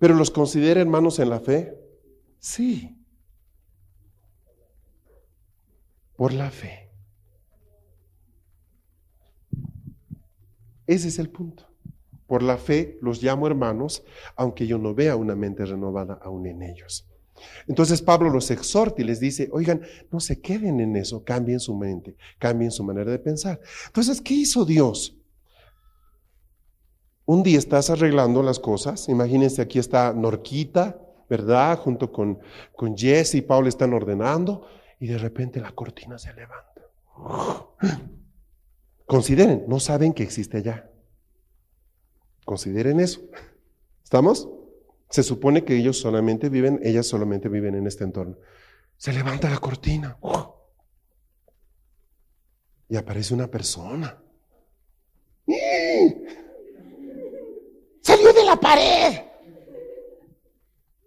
¿Pero los considera hermanos en la fe? Sí. Por la fe. Ese es el punto. Por la fe los llamo hermanos, aunque yo no vea una mente renovada aún en ellos. Entonces Pablo los exhorta y les dice, oigan, no se queden en eso, cambien su mente, cambien su manera de pensar. Entonces, ¿qué hizo Dios? Un día estás arreglando las cosas, imagínense aquí está Norquita, ¿verdad? Junto con, con Jesse y Paul están ordenando y de repente la cortina se levanta. Consideren, no saben que existe allá. Consideren eso. ¿Estamos? Se supone que ellos solamente viven, ellas solamente viven en este entorno. Se levanta la cortina. Y aparece una persona. Salió de la pared.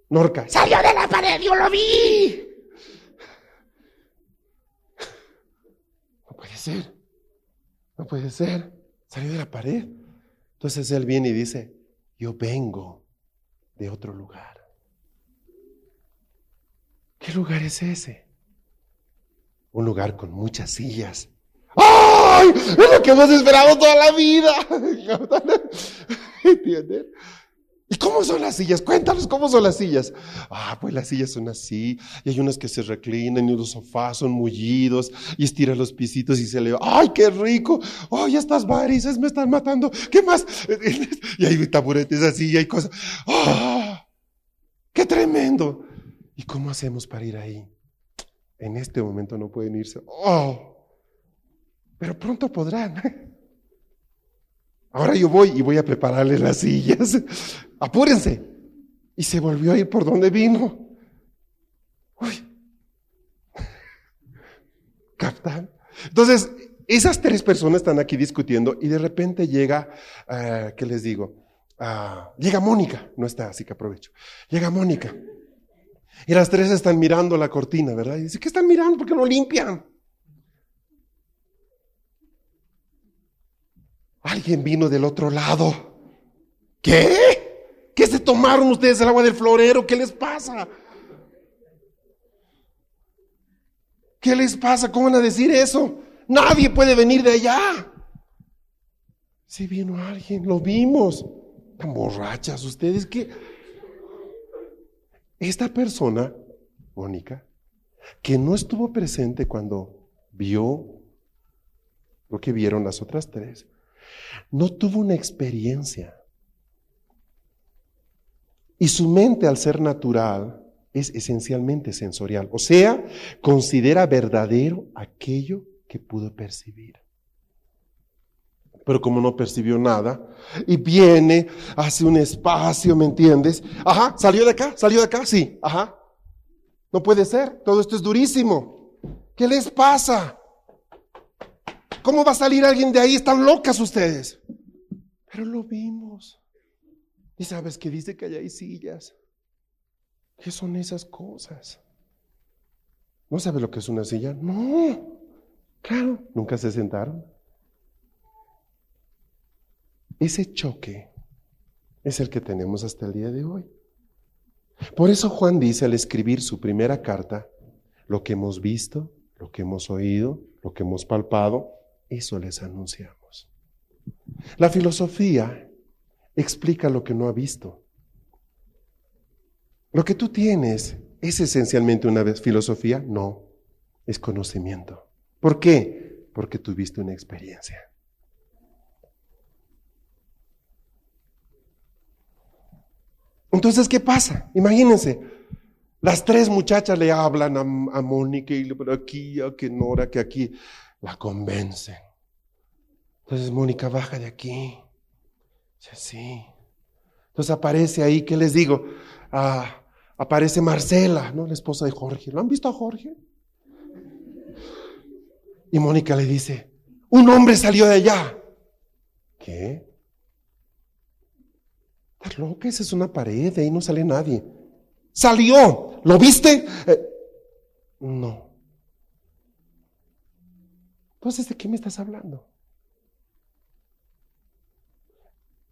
Norca, salió de la pared, yo lo vi. No puede ser. No puede ser. Salió de la pared. Entonces él viene y dice, yo vengo de otro lugar. ¿Qué lugar es ese? Un lugar con muchas sillas. ¡Ay! Es lo que hemos esperado toda la vida. ¿Entienden? ¿Y cómo son las sillas? Cuéntanos cómo son las sillas. Ah, pues las sillas son así, y hay unas que se reclinan, y los sofás son mullidos, y estira los pisitos y se le va, ¡ay, qué rico! ¡Ay, estas varices me están matando! ¿Qué más? Y hay taburetes así, y hay cosas. ¡Ah! ¡Qué tremendo! ¿Y cómo hacemos para ir ahí? En este momento no pueden irse. ¡Oh! Pero pronto podrán. Ahora yo voy y voy a prepararle las sillas. Apúrense. Y se volvió a ir por donde vino. Uy. ¿Captan? Entonces, esas tres personas están aquí discutiendo y de repente llega, uh, ¿qué les digo? Uh, llega Mónica, no está, así que aprovecho. Llega Mónica. Y las tres están mirando la cortina, ¿verdad? Y dice, ¿qué están mirando? ¿Por qué no limpian? Alguien vino del otro lado. ¿Qué? ¿Qué se tomaron ustedes el agua del florero? ¿Qué les pasa? ¿Qué les pasa? ¿Cómo van a decir eso? Nadie puede venir de allá. Si vino alguien, lo vimos. Tan borrachas ustedes que... Esta persona, Mónica, que no estuvo presente cuando vio lo que vieron las otras tres, no tuvo una experiencia. Y su mente, al ser natural, es esencialmente sensorial. O sea, considera verdadero aquello que pudo percibir. Pero como no percibió nada, y viene, hace un espacio, ¿me entiendes? Ajá, salió de acá, salió de acá, sí, ajá. No puede ser, todo esto es durísimo. ¿Qué les pasa? ¿Cómo va a salir alguien de ahí? Están locas ustedes. Pero lo vimos. Y sabes que dice que allá hay sillas. ¿Qué son esas cosas? ¿No sabe lo que es una silla? No. Claro, nunca se sentaron. Ese choque es el que tenemos hasta el día de hoy. Por eso Juan dice al escribir su primera carta, lo que hemos visto, lo que hemos oído, lo que hemos palpado, eso les anunciamos. La filosofía explica lo que no ha visto. Lo que tú tienes es esencialmente una filosofía, no, es conocimiento. ¿Por qué? Porque tuviste una experiencia. Entonces, ¿qué pasa? Imagínense, las tres muchachas le hablan a, Mónica y le aquí, a que Nora, que aquí la convencen. Entonces Mónica baja de aquí. Dice, sí. Entonces aparece ahí, ¿qué les digo? Ah, aparece Marcela, ¿no? La esposa de Jorge. ¿Lo han visto a Jorge? Y Mónica le dice, un hombre salió de allá. ¿Qué? ¿Estás loca? Esa es una pared, de ahí no sale nadie. Salió, ¿lo viste? Eh, no. Entonces, ¿de qué me estás hablando?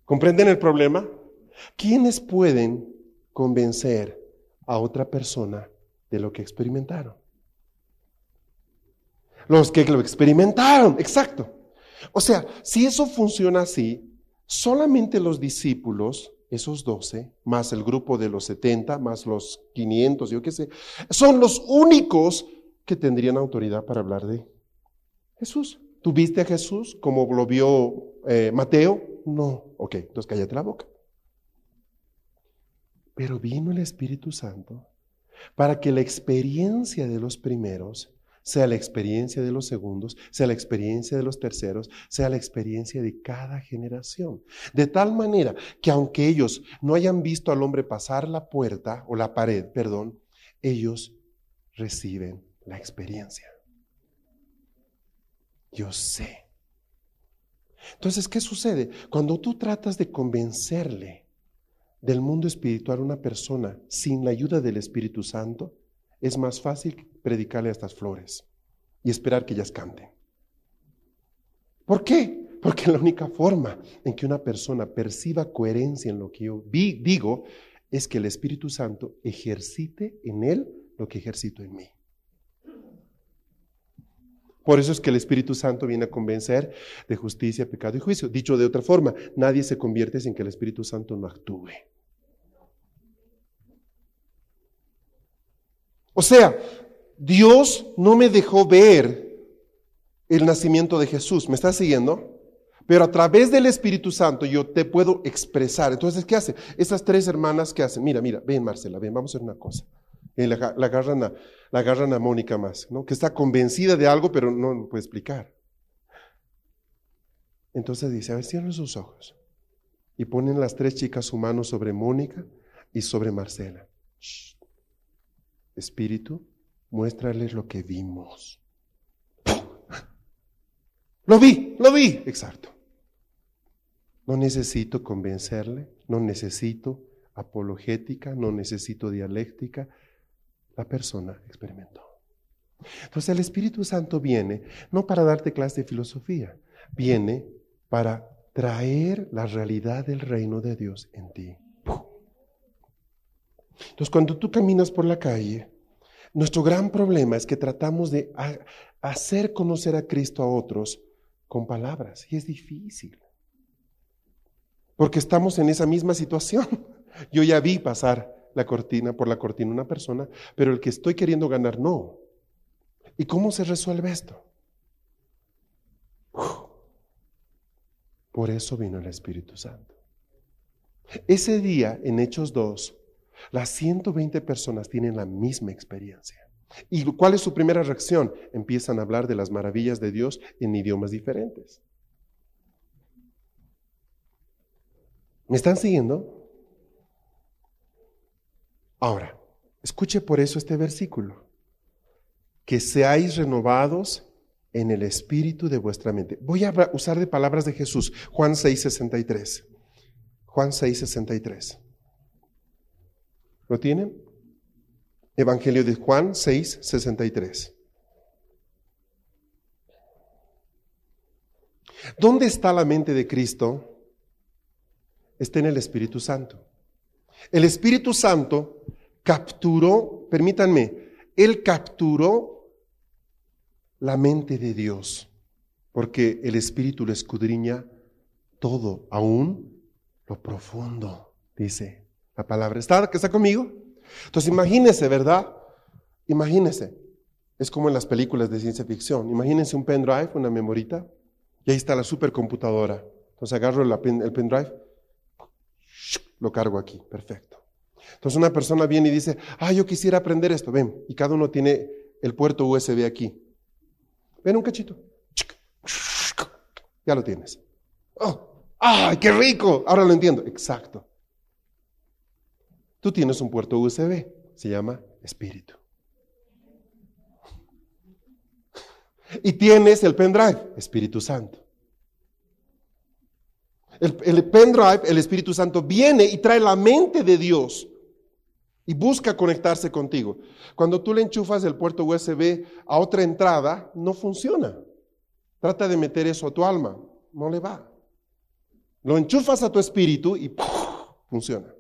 ¿Comprenden el problema? ¿Quiénes pueden convencer a otra persona de lo que experimentaron? Los que lo experimentaron, exacto. O sea, si eso funciona así, solamente los discípulos, esos doce, más el grupo de los setenta, más los quinientos, yo qué sé, son los únicos que tendrían autoridad para hablar de Jesús. ¿Tú viste a Jesús como lo vio eh, Mateo? No. Ok, entonces cállate la boca. Pero vino el Espíritu Santo para que la experiencia de los primeros sea la experiencia de los segundos, sea la experiencia de los terceros, sea la experiencia de cada generación. De tal manera que aunque ellos no hayan visto al hombre pasar la puerta o la pared, perdón, ellos reciben la experiencia. Yo sé. Entonces, ¿qué sucede? Cuando tú tratas de convencerle del mundo espiritual a una persona sin la ayuda del Espíritu Santo, es más fácil predicarle a estas flores y esperar que ellas canten. ¿Por qué? Porque la única forma en que una persona perciba coherencia en lo que yo digo es que el Espíritu Santo ejercite en él lo que ejercito en mí. Por eso es que el Espíritu Santo viene a convencer de justicia, pecado y juicio. Dicho de otra forma, nadie se convierte sin que el Espíritu Santo no actúe. O sea, Dios no me dejó ver el nacimiento de Jesús. ¿Me estás siguiendo? Pero a través del Espíritu Santo yo te puedo expresar. Entonces, ¿qué hace? Esas tres hermanas, ¿qué hacen? Mira, mira, ven Marcela, ven, vamos a hacer una cosa. Y la, agarran a, la agarran a Mónica más, ¿no? Que está convencida de algo, pero no puede explicar. Entonces dice, a ver, cierren sus ojos. Y ponen las tres chicas su mano sobre Mónica y sobre Marcela. Espíritu, muéstrales lo que vimos. Lo vi, lo vi. Exacto. No necesito convencerle, no necesito apologética, no necesito dialéctica, la persona experimentó. Entonces el Espíritu Santo viene no para darte clase de filosofía, viene para traer la realidad del reino de Dios en ti. Entonces cuando tú caminas por la calle, nuestro gran problema es que tratamos de hacer conocer a Cristo a otros con palabras y es difícil. Porque estamos en esa misma situación. Yo ya vi pasar la cortina, por la cortina una persona, pero el que estoy queriendo ganar no. ¿Y cómo se resuelve esto? Por eso vino el Espíritu Santo. Ese día, en Hechos 2, las 120 personas tienen la misma experiencia. ¿Y cuál es su primera reacción? Empiezan a hablar de las maravillas de Dios en idiomas diferentes. ¿Me están siguiendo? Ahora, escuche por eso este versículo. Que seáis renovados en el espíritu de vuestra mente. Voy a usar de palabras de Jesús, Juan 6:63. Juan 6:63. ¿Lo tienen? Evangelio de Juan 6:63. ¿Dónde está la mente de Cristo? Está en el Espíritu Santo. El Espíritu Santo capturó, permítanme, Él capturó la mente de Dios, porque el Espíritu lo escudriña todo, aún lo profundo, dice la palabra. ¿Está, está conmigo? Entonces imagínese, ¿verdad? Imagínese. Es como en las películas de ciencia ficción. Imagínense un pendrive, una memorita, y ahí está la supercomputadora. Entonces agarro el pendrive, lo cargo aquí, perfecto. Entonces una persona viene y dice, ah, yo quisiera aprender esto, ven, y cada uno tiene el puerto USB aquí. Ven un cachito. Ya lo tienes. Oh, ¡Ay, qué rico! Ahora lo entiendo. Exacto. Tú tienes un puerto USB, se llama espíritu. Y tienes el pendrive, Espíritu Santo. El, pendrive, el Espíritu Santo, viene y trae la mente de Dios y busca conectarse contigo. Cuando tú le enchufas el puerto USB a otra entrada, no funciona. Trata de meter eso a tu alma, no le va. Lo enchufas a tu espíritu y funciona.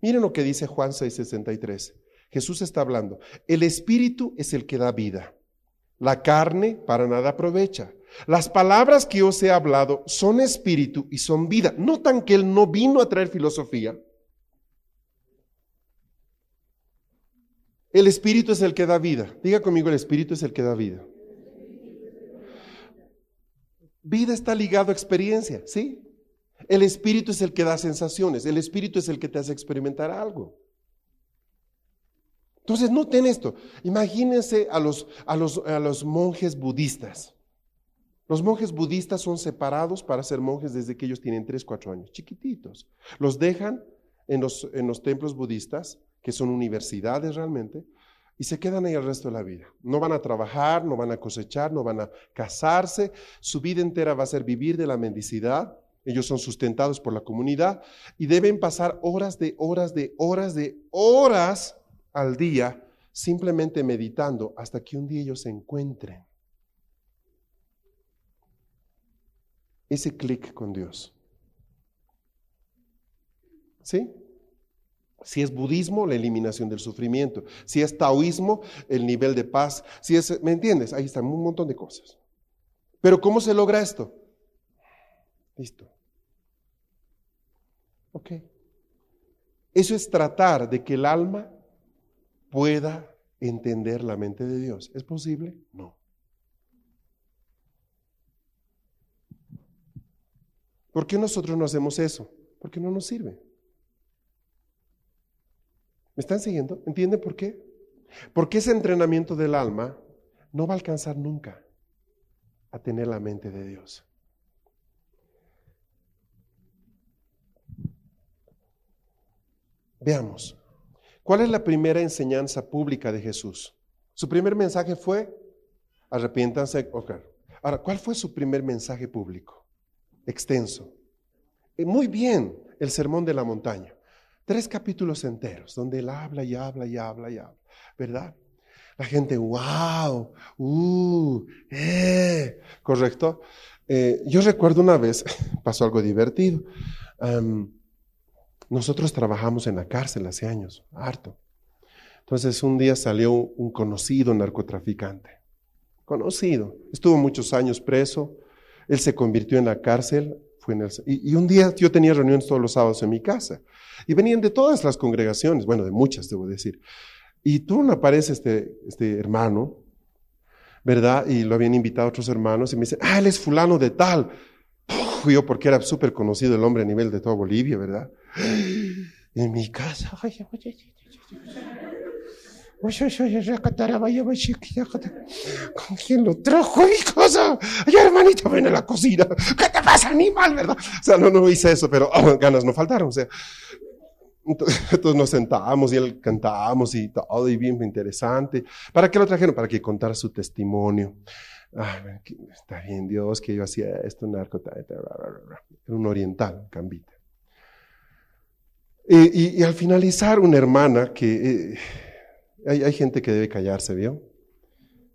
Miren lo que dice Juan 6:63. Jesús está hablando. El espíritu es el que da vida. La carne para nada aprovecha. Las palabras que os he hablado son espíritu y son vida. Notan que Él no vino a traer filosofía. El espíritu es el que da vida. Diga conmigo, el espíritu es el que da vida. Vida está ligado a experiencia, ¿sí? El espíritu es el que da sensaciones, el espíritu es el que te hace experimentar algo. Entonces, noten esto. Imagínense a los, a los, a los monjes budistas. Los monjes budistas son separados para ser monjes desde que ellos tienen 3, 4 años, chiquititos. Los dejan en los, en los templos budistas, que son universidades realmente, y se quedan ahí el resto de la vida. No van a trabajar, no van a cosechar, no van a casarse. Su vida entera va a ser vivir de la mendicidad. Ellos son sustentados por la comunidad y deben pasar horas de horas de horas de horas al día simplemente meditando hasta que un día ellos se encuentren. Ese clic con Dios. ¿Sí? Si es budismo, la eliminación del sufrimiento. Si es taoísmo, el nivel de paz. Si es, ¿me entiendes? Ahí están un montón de cosas. Pero ¿cómo se logra esto? Listo. Ok. Eso es tratar de que el alma pueda entender la mente de Dios. ¿Es posible? No. ¿Por qué nosotros no hacemos eso? Porque no nos sirve. ¿Me están siguiendo? ¿Entienden por qué? Porque ese entrenamiento del alma no va a alcanzar nunca a tener la mente de Dios. Veamos. ¿Cuál es la primera enseñanza pública de Jesús? Su primer mensaje fue, arrepiéntanse. Ahora, ¿cuál fue su primer mensaje público? Extenso. Muy bien, el sermón de la montaña. Tres capítulos enteros, donde él habla y habla y habla y habla, ¿verdad? La gente, wow, uh, eh, correcto. Eh, yo recuerdo una vez, pasó algo divertido. Nosotros trabajamos en la cárcel hace años, harto. Entonces un día salió un conocido narcotraficante, conocido, estuvo muchos años preso, él se convirtió en la cárcel, fue en el, y, un día yo tenía reuniones todos los sábados en mi casa y venían de todas las congregaciones, bueno, de muchas debo decir. Y tú aparece este, este hermano, ¿verdad? Y lo habían invitado otros hermanos y me dicen, ah, él es fulano de tal. Fui yo porque era súper conocido el hombre a nivel de toda Bolivia, ¿verdad? En mi casa. ¿Con quién lo trajo mi casa? Ay, hermanito, ven a la cocina. ¿Qué te pasa, animal, verdad? O sea, no, no hice eso, pero oh, ganas no faltaron. Entonces nos sentábamos y él cantábamos y todo, y bien interesante. ¿Para qué lo trajeron? Para que contara su testimonio. está bien, Dios, que yo hacía esto, narco, era un oriental, cambita. Y, al finalizar, una hermana que eh, hay, gente que debe callarse, ¿vio?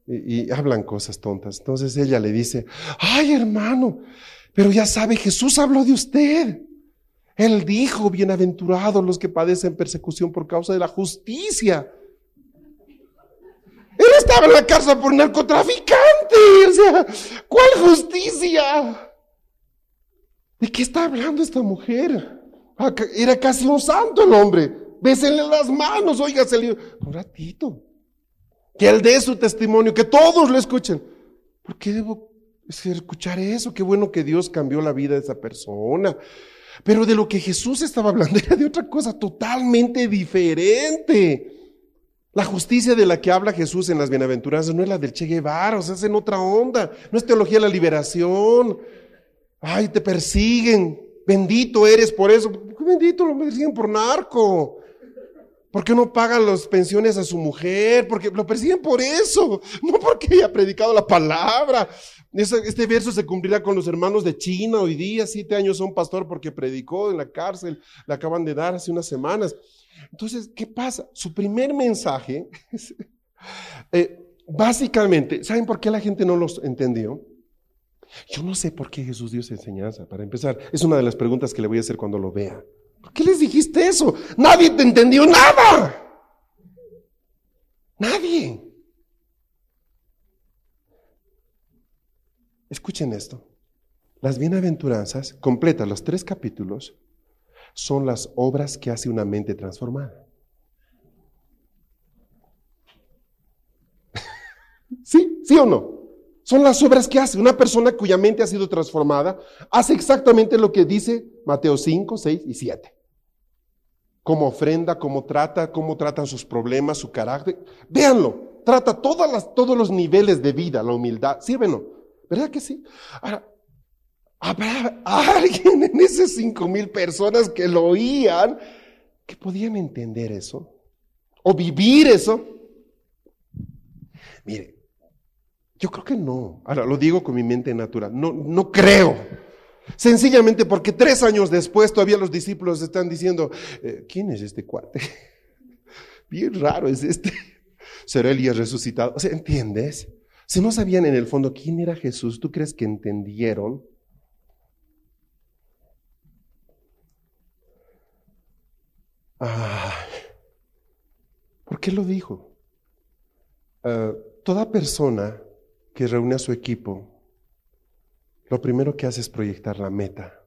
Y, hablan cosas tontas. Entonces ella le dice, ay hermano, pero ya sabe, Jesús habló de usted. Él dijo, bienaventurados los que padecen persecución por causa de la justicia. Él estaba en la cárcel por narcotraficante. O sea, ¿cuál justicia? ¿De qué está hablando esta mujer? Era casi un santo el hombre. Bésenle las manos, oígase Un ratito. Que él dé su testimonio, que todos lo escuchen. ¿Por qué debo escuchar eso? Qué bueno que Dios cambió la vida de esa persona. Pero de lo que Jesús estaba hablando era de otra cosa totalmente diferente. La justicia de la que habla Jesús en las bienaventuranzas no es la del Che Guevara, o sea, es en otra onda. No es teología de la liberación. Ay, te persiguen. Bendito eres por eso. Bendito lo persiguen por narco. ¿Por qué no pagan las pensiones a su mujer? Porque lo persiguen por eso, no porque haya predicado la palabra. Este verso se cumplirá con los hermanos de China hoy día, siete años son pastor porque predicó en la cárcel, le acaban de dar hace unas semanas. Entonces, ¿qué pasa? Su primer mensaje, eh, básicamente, ¿saben por qué la gente no los entendió? Yo no sé por qué Jesús dio esa enseñanza, para empezar. Es una de las preguntas que le voy a hacer cuando lo vea. ¿Por qué les dijiste eso? Nadie te entendió nada. Nadie. Escuchen esto. Las bienaventuranzas, completas los tres capítulos, son las obras que hace una mente transformada. ¿Sí? ¿Sí o no? Son las obras que hace. Una persona cuya mente ha sido transformada hace exactamente lo que dice Mateo 5, 6 y 7. Cómo ofrenda, cómo trata, cómo tratan sus problemas, su carácter. Véanlo. Trata todas todos los niveles de vida, la humildad. ¿Sí o no? ¿Verdad que sí? Ahora, ¿habrá alguien en esas cinco mil personas que lo oían que podían entender eso? ¿O vivir eso? Mire, yo creo que no. Ahora lo digo con mi mente natural. No, no creo. Sencillamente porque tres años después todavía los discípulos están diciendo, eh, ¿quién es este cuate? Bien raro es este. ¿Será Elías resucitado? O sea, ¿entiendes? Si no sabían en el fondo quién era Jesús, ¿tú crees que entendieron? Ah, ¿Por qué lo dijo? Ah, toda persona que reúne a su equipo, lo primero que hace es proyectar la meta.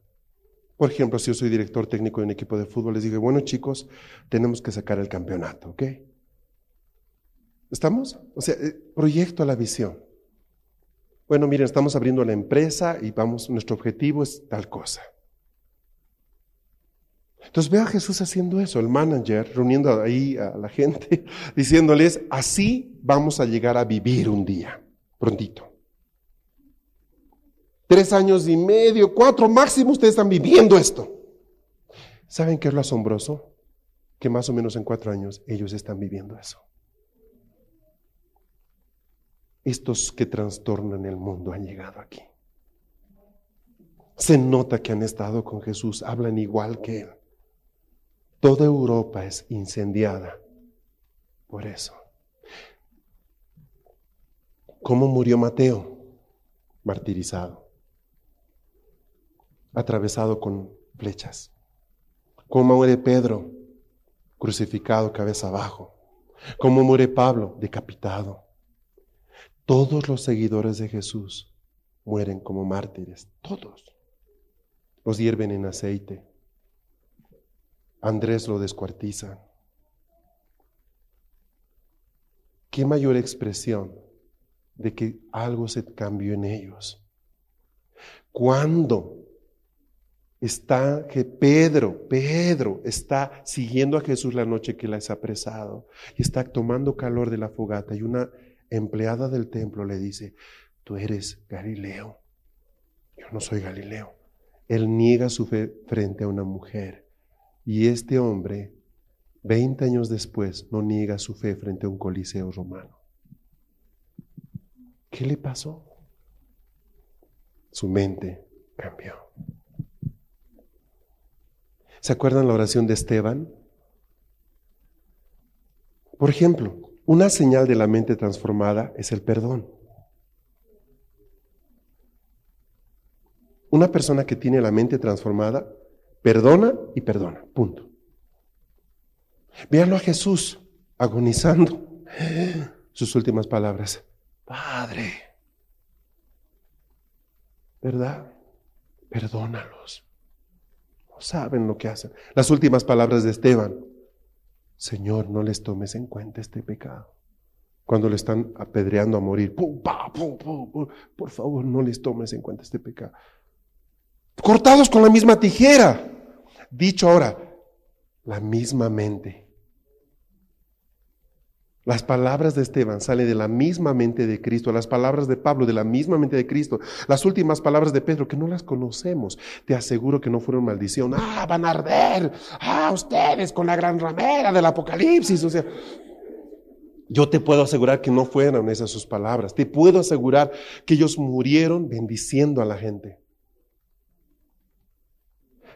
Por ejemplo, si yo soy director técnico de un equipo de fútbol, les digo, bueno chicos, tenemos que sacar el campeonato, ¿ok? ¿Estamos? O sea, eh, proyecto la visión. Bueno, miren, estamos abriendo la empresa y vamos, nuestro objetivo es tal cosa. Entonces ve a Jesús haciendo eso, el manager reuniendo ahí a la gente, diciéndoles, así vamos a llegar a vivir un día prontito. Tres años y medio, cuatro máximo, ustedes están viviendo esto. ¿Saben qué es lo asombroso? Que más o menos en cuatro años ellos están viviendo eso. Estos que trastornan el mundo han llegado aquí. Se nota que han estado con Jesús, hablan igual que Él. Toda Europa es incendiada por eso. ¿Cómo murió Mateo? Martirizado, atravesado con flechas. ¿Cómo muere Pedro? Crucificado cabeza abajo. ¿Cómo muere Pablo? Decapitado. Todos los seguidores de Jesús mueren como mártires, todos. Los hierven en aceite. Andrés lo descuartiza. ¿Qué mayor expresión de que algo se cambió en ellos. Cuando está que Pedro, Pedro está siguiendo a Jesús la noche que la es apresado y está tomando calor de la fogata y una empleada del templo le dice, tú eres Galileo, yo no soy Galileo. Él niega su fe frente a una mujer y este hombre, 20 años después, no niega su fe frente a un coliseo romano. ¿Qué le pasó? Su mente cambió. ¿Se acuerdan la oración de Esteban? Por ejemplo, una señal de la mente transformada es el perdón. Una persona que tiene la mente transformada perdona y perdona. Punto. Véanlo a Jesús agonizando. Sus últimas palabras. Padre, ¿verdad? Perdónalos. No saben lo que hacen. Las últimas palabras de Esteban. Señor, no les tomes en cuenta este pecado. Cuando le están apedreando a morir, por favor, no les tomes en cuenta este pecado. Cortados con la misma tijera. Dicho ahora, la misma mente Las palabras de Esteban salen de la misma mente de Cristo, las palabras de Pablo de la misma mente de Cristo, las últimas palabras de Pedro que no las conocemos, te aseguro que no fueron maldición. Ah, van a arder. Ah, ustedes con la gran ramera del Apocalipsis. Yo te puedo asegurar que no fueron esas sus palabras. Te puedo asegurar que ellos murieron bendiciendo a la gente.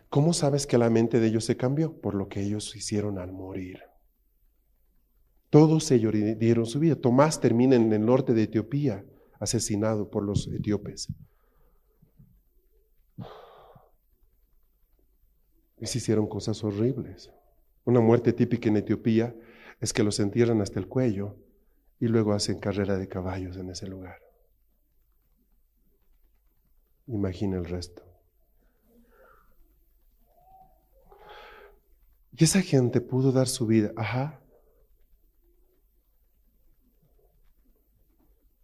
¿Cómo sabes que la mente de ellos se cambió? Por lo que ellos hicieron al morir. Todos ellos dieron su vida. Tomás termina en el norte de Etiopía, asesinado por los etíopes. Y se hicieron cosas horribles. Una muerte típica en Etiopía es que los entierran hasta el cuello y luego hacen carrera de caballos en ese lugar. Imagina el resto. Y esa gente pudo dar su vida, ajá,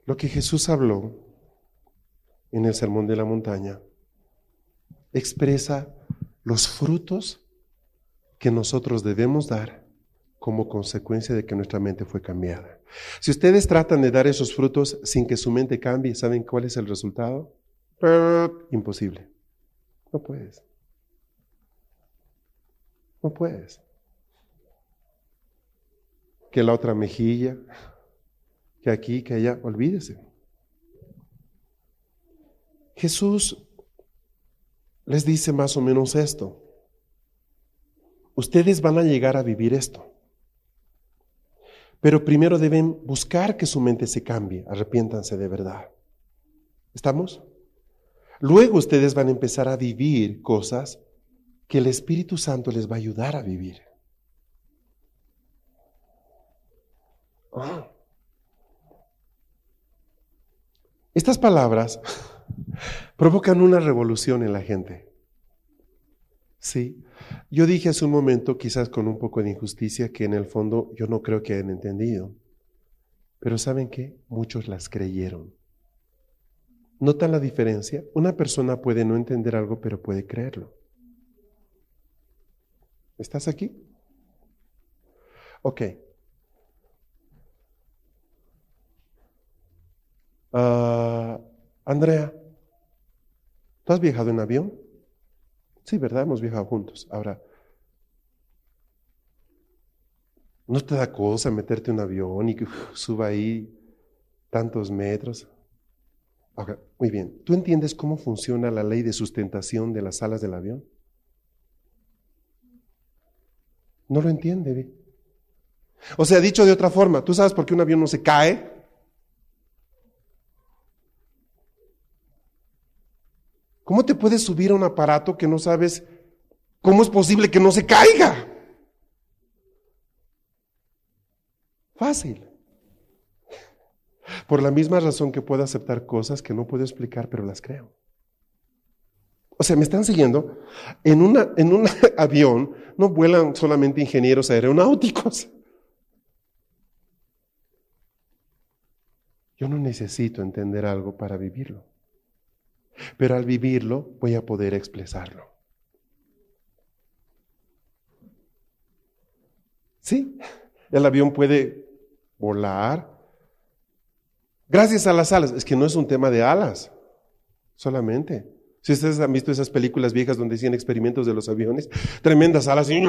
Lo que Jesús habló en el Sermón de la Montaña expresa los frutos que nosotros debemos dar como consecuencia de que nuestra mente fue cambiada. Si ustedes tratan de dar esos frutos sin que su mente cambie, ¿saben cuál es el resultado? Imposible. No puedes. No puedes. Que la otra mejilla, que aquí, que allá, olvídese. Jesús les dice más o menos esto. Ustedes van a llegar a vivir esto. Pero primero deben buscar que su mente se cambie, arrepiéntanse de verdad. ¿Estamos? Luego ustedes van a empezar a vivir cosas que el Espíritu Santo les va a ayudar a vivir. Ah. Estas palabras provocan una revolución en la gente. Sí, yo dije hace un momento, quizás con un poco de injusticia, que en el fondo yo no creo que hayan entendido. Pero ¿saben qué? Muchos las creyeron. ¿Notan la diferencia? Una persona puede no entender algo, pero puede creerlo. ¿Estás aquí? Ok. Ah, Andrea, ¿tú has viajado en avión? Sí, ¿verdad? Hemos viajado juntos. Ahora, ¿no te da cosa meterte en un avión y que suba ahí tantos metros? muy bien. ¿Tú entiendes cómo funciona la ley de sustentación de las alas del avión? No lo entiende. O sea, dicho de otra forma, ¿tú sabes por qué un avión no se cae? ¿Cómo te puedes subir a un aparato que no sabes cómo es posible que no se caiga? Fácil. Por la misma razón que puedo aceptar cosas que no puedo explicar, pero las creo. O sea, me están siguiendo. En, en un avión no vuelan solamente ingenieros aeronáuticos. Yo no necesito entender algo para vivirlo pero al vivirlo voy a poder expresarlo. Sí, el avión puede volar gracias a las alas. Es que no es un tema de alas solamente. Si ustedes han visto esas películas viejas donde hacían experimentos de los aviones, tremendas alas y...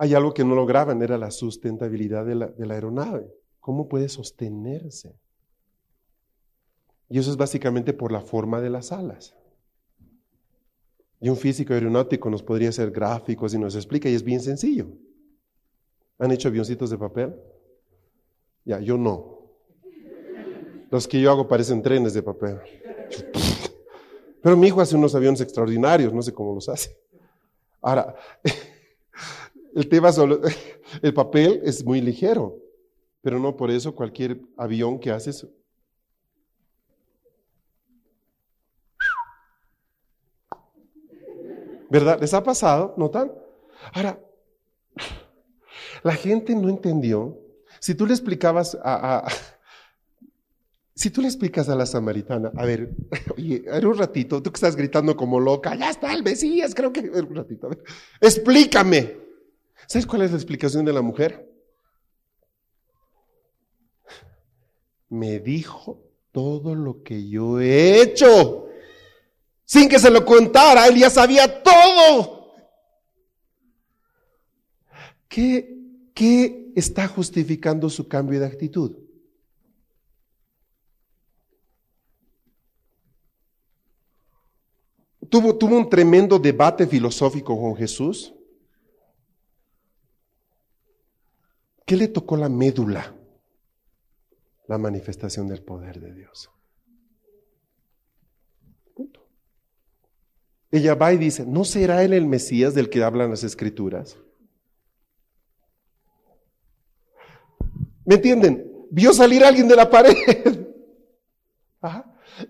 Hay algo que no lograban, era la sustentabilidad de la, de la aeronave. ¿Cómo puede sostenerse? Y eso es básicamente por la forma de las alas. Y un físico aeronáutico nos podría hacer gráficos y nos explica, y es bien sencillo. ¿Han hecho avioncitos de papel? Ya, yo no. Los que yo hago parecen trenes de papel. Pero mi hijo hace unos aviones extraordinarios, no sé cómo los hace. Ahora, el tema solo, el papel es muy ligero, pero no por eso cualquier avión que haces ¿Verdad? ¿Les ha pasado? ¿Notan? Ahora, la gente no entendió. Si tú le explicabas a, si tú le explicas a la samaritana, a ver, oye, era un ratito, tú que estás gritando como loca, ya está el Mesías, creo que era un ratito, a ver, explícame. ¿Sabes cuál es la explicación de la mujer? Me dijo todo lo que yo he hecho. Sin que se lo contara, él ya sabía todo. ¿Qué, qué está justificando su cambio de actitud? Tuvo, tuvo un tremendo debate filosófico con Jesús. ¿Qué le tocó la médula? La manifestación del poder de Dios. Ella va y dice, ¿no será él el Mesías del que hablan las escrituras? ¿Me entienden? Vio salir alguien de la pared.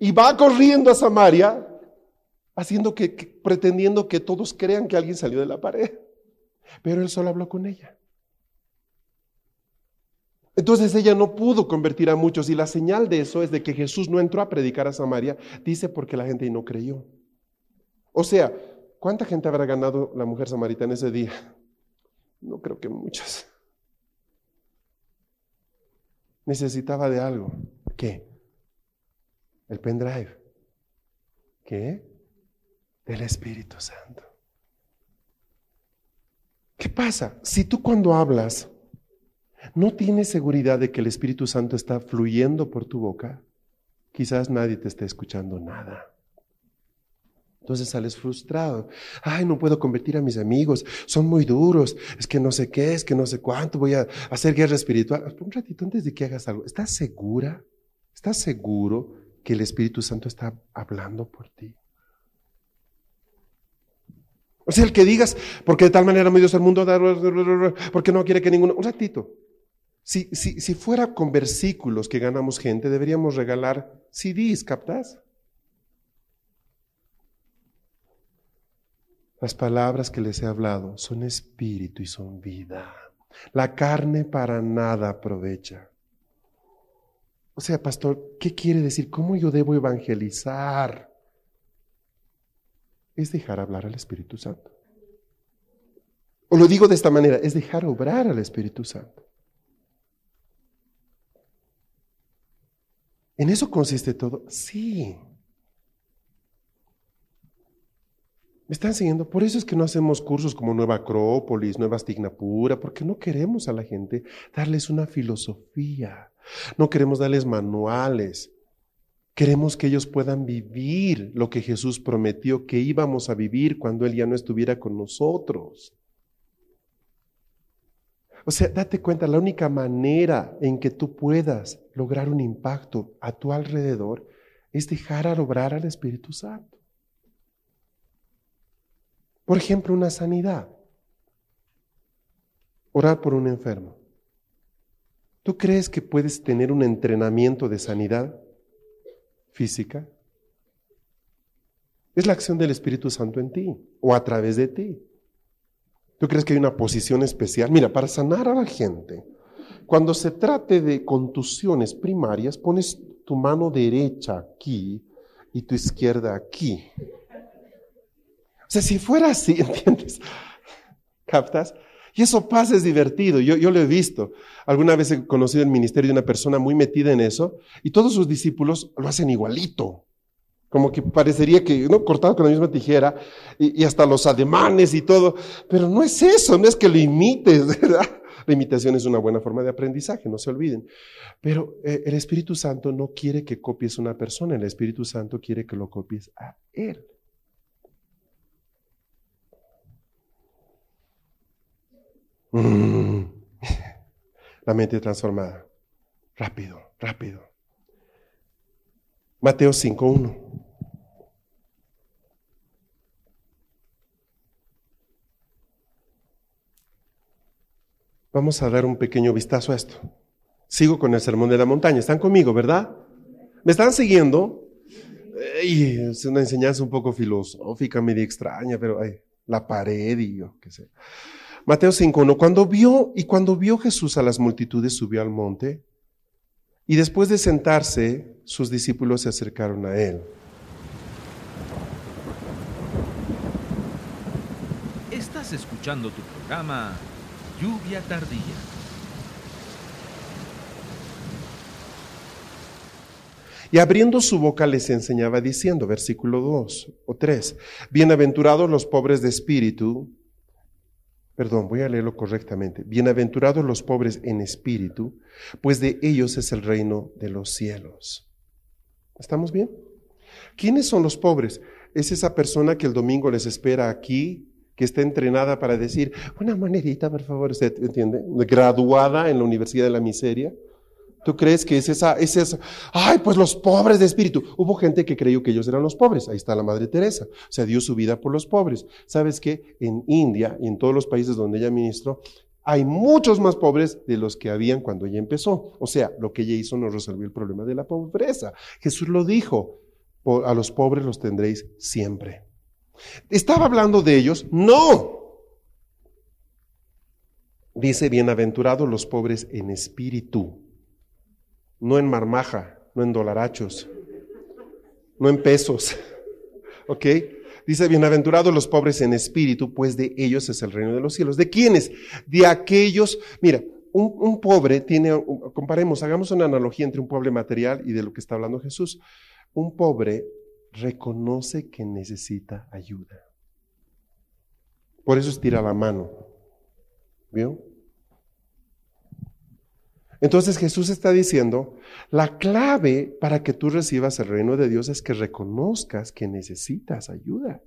Y va corriendo a Samaria haciendo que, pretendiendo que todos crean que alguien salió de la pared. Pero él solo habló con ella. Entonces ella no pudo convertir a muchos y la señal de eso es de que Jesús no entró a predicar a Samaria, dice porque la gente no creyó. O sea, ¿cuánta gente habrá ganado la mujer samaritana ese día? No creo que muchas. Necesitaba de algo. ¿Qué? El pendrive. ¿Qué? del Espíritu Santo. ¿Qué pasa? Si tú cuando hablas no tienes seguridad de que el Espíritu Santo está fluyendo por tu boca, quizás nadie te esté escuchando nada. Entonces sales frustrado. Ay, no puedo convertir a mis amigos, son muy duros, es que no sé qué, es que no sé cuánto, voy a hacer guerra espiritual. Un ratito antes de que hagas algo, ¿estás segura? ¿Estás seguro que el Espíritu Santo está hablando por ti? O sea, el que digas, porque de tal manera me dio el mundo, porque no quiere que ninguno. Un ratito. Si, si, si fuera con versículos que ganamos gente, deberíamos regalar CDs, ¿captas? Las palabras que les he hablado son espíritu y son vida. La carne para nada aprovecha. O sea, pastor, ¿qué quiere decir? ¿Cómo yo debo evangelizar? es dejar hablar al Espíritu Santo. O lo digo de esta manera, es dejar obrar al Espíritu Santo. ¿En eso consiste todo? Sí. ¿Me están siguiendo? Por eso es que no hacemos cursos como Nueva Acrópolis, Nueva Stignapura, porque no queremos a la gente darles una filosofía, no queremos darles manuales, Queremos que ellos puedan vivir lo que Jesús prometió que íbamos a vivir cuando Él ya no estuviera con nosotros. O sea, date cuenta, la única manera en que tú puedas lograr un impacto a tu alrededor es dejar a obrar al Espíritu Santo. Por ejemplo, una sanidad. Orar por un enfermo. ¿Tú crees que puedes tener un entrenamiento de sanidad? física. Es la acción del Espíritu Santo en ti o a través de ti. ¿Tú crees que hay una posición especial? Mira, para sanar a la gente, cuando se trate de contusiones primarias, pones tu mano derecha aquí y tu izquierda aquí. O sea, si fuera así, ¿entiendes? ¿Captas? Y eso pasa, es divertido. Yo, yo lo he visto. Alguna vez he conocido el ministerio de una persona muy metida en eso y todos sus discípulos lo hacen igualito. Como que parecería que, ¿no? Cortado con la misma tijera y, hasta los ademanes y todo. Pero no es eso, no es que lo imites, ¿verdad? La imitación es una buena forma de aprendizaje, no se olviden. Pero eh, el Espíritu Santo no quiere que copies una persona, el Espíritu Santo quiere que lo copies a Él. Mm. La mente transformada. Rápido, rápido. Mateo 5.1. Vamos a dar un pequeño vistazo a esto. Sigo con el sermón de la montaña. ¿Están conmigo, verdad? ¿Me están siguiendo? Y es una enseñanza un poco filosófica, medio extraña, pero ay, la pared y yo qué sé. Mateo 5.1, cuando vio y cuando vio Jesús a las multitudes subió al monte y después de sentarse sus discípulos se acercaron a él. Estás escuchando tu programa lluvia tardía. Y abriendo su boca les enseñaba diciendo, versículo 2 o 3, bienaventurados los pobres de espíritu, perdón, voy a leerlo correctamente, bienaventurados los pobres en espíritu, pues de ellos es el reino de los cielos. ¿Estamos bien? ¿Quiénes son los pobres? Es esa persona que el domingo les espera aquí, que está entrenada para decir, una manerita, por favor, ¿usted entiende? Graduada en la Universidad de la Miseria ¿Tú crees que es esa, es esa, ay, pues los pobres de espíritu? Hubo gente que creyó que ellos eran los pobres. Ahí está la Madre Teresa. O sea, dio su vida por los pobres. ¿Sabes qué? En India y en todos los países donde ella ministró, hay muchos más pobres de los que habían cuando ella empezó. O sea, lo que ella hizo no resolvió el problema de la pobreza. Jesús lo dijo, a los pobres los tendréis siempre. ¿Estaba hablando de ellos? No. Dice, bienaventurados los pobres en espíritu no en marmaja, no en dolarachos, no en pesos. ¿Ok? Dice, bienaventurados los pobres en espíritu, pues de ellos es el reino de los cielos. ¿De quiénes? De aquellos, mira, un, un pobre tiene, comparemos, hagamos una analogía entre un pobre material y de lo que está hablando Jesús. Un pobre reconoce que necesita ayuda. Por eso estira la mano. ¿Vio? Entonces Jesús está diciendo, la clave para que tú recibas el reino de Dios es que reconozcas que necesitas ayuda.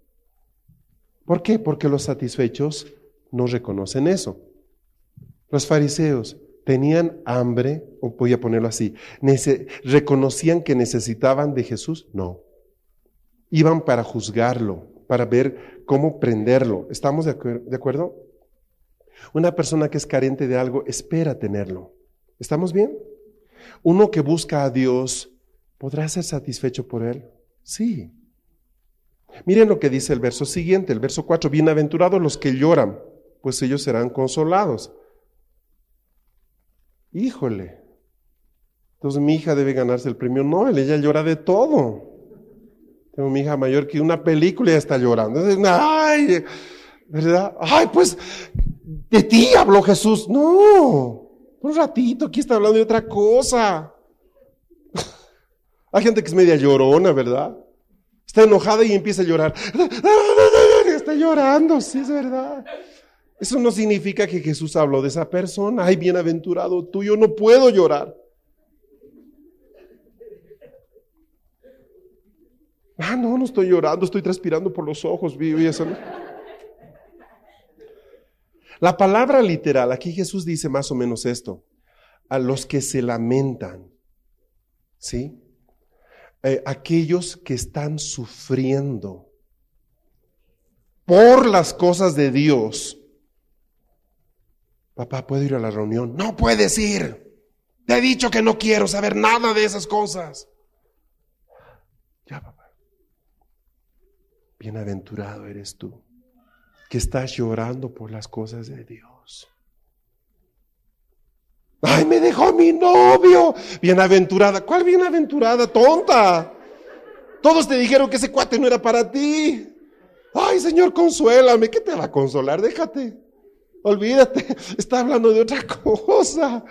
¿Por qué? Porque los satisfechos no reconocen eso. Los fariseos tenían hambre, o voy a ponerlo así, reconocían que necesitaban de Jesús, no. Iban para juzgarlo, para ver cómo prenderlo. ¿Estamos de, de acuerdo? Una persona que es carente de algo espera tenerlo. ¿Estamos bien? Uno que busca a Dios, ¿podrá ser satisfecho por Él? Sí. Miren lo que dice el verso siguiente, el verso 4, bienaventurados los que lloran, pues ellos serán consolados. Híjole. Entonces mi hija debe ganarse el premio Nobel, ella llora de todo. Tengo mi hija mayor que una película y está llorando. Ay, ¿verdad? Ay, pues de ti habló Jesús. No, un ratito, aquí está hablando de otra cosa. Hay gente que es media llorona, ¿verdad? Está enojada y empieza a llorar. Está llorando, sí es verdad. Eso no significa que Jesús habló de esa persona. Ay, bienaventurado tú, yo no puedo llorar. Ah, no, no estoy llorando, estoy transpirando por los ojos. Eso, ¿no? La palabra literal, aquí Jesús dice más o menos esto, a los que se lamentan, ¿sí? Eh, aquellos que están sufriendo por las cosas de Dios. Papá, ¿puedo ir a la reunión? No puedes ir. Te he dicho que no quiero saber nada de esas cosas. Ya, papá. Bienaventurado eres tú que estás llorando por las cosas de Dios. Ay, me dejó mi novio. Bienaventurada. ¿Cuál bienaventurada? Tonta. Todos te dijeron que ese cuate no era para ti. Ay, Señor, consuélame. ¿Qué te va a consolar? Déjate. Olvídate. Está hablando de otra cosa.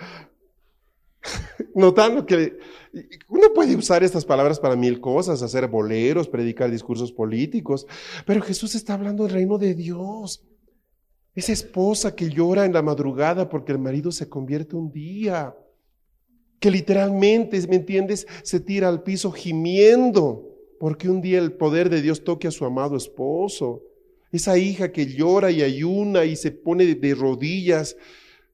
Notando que uno puede usar estas palabras para mil cosas, hacer boleros, predicar discursos políticos, pero Jesús está hablando del reino de Dios. Esa esposa que llora en la madrugada porque el marido se convierte un día, que literalmente, ¿me entiendes?, se tira al piso gimiendo porque un día el poder de Dios toque a su amado esposo. Esa hija que llora y ayuna y se pone de rodillas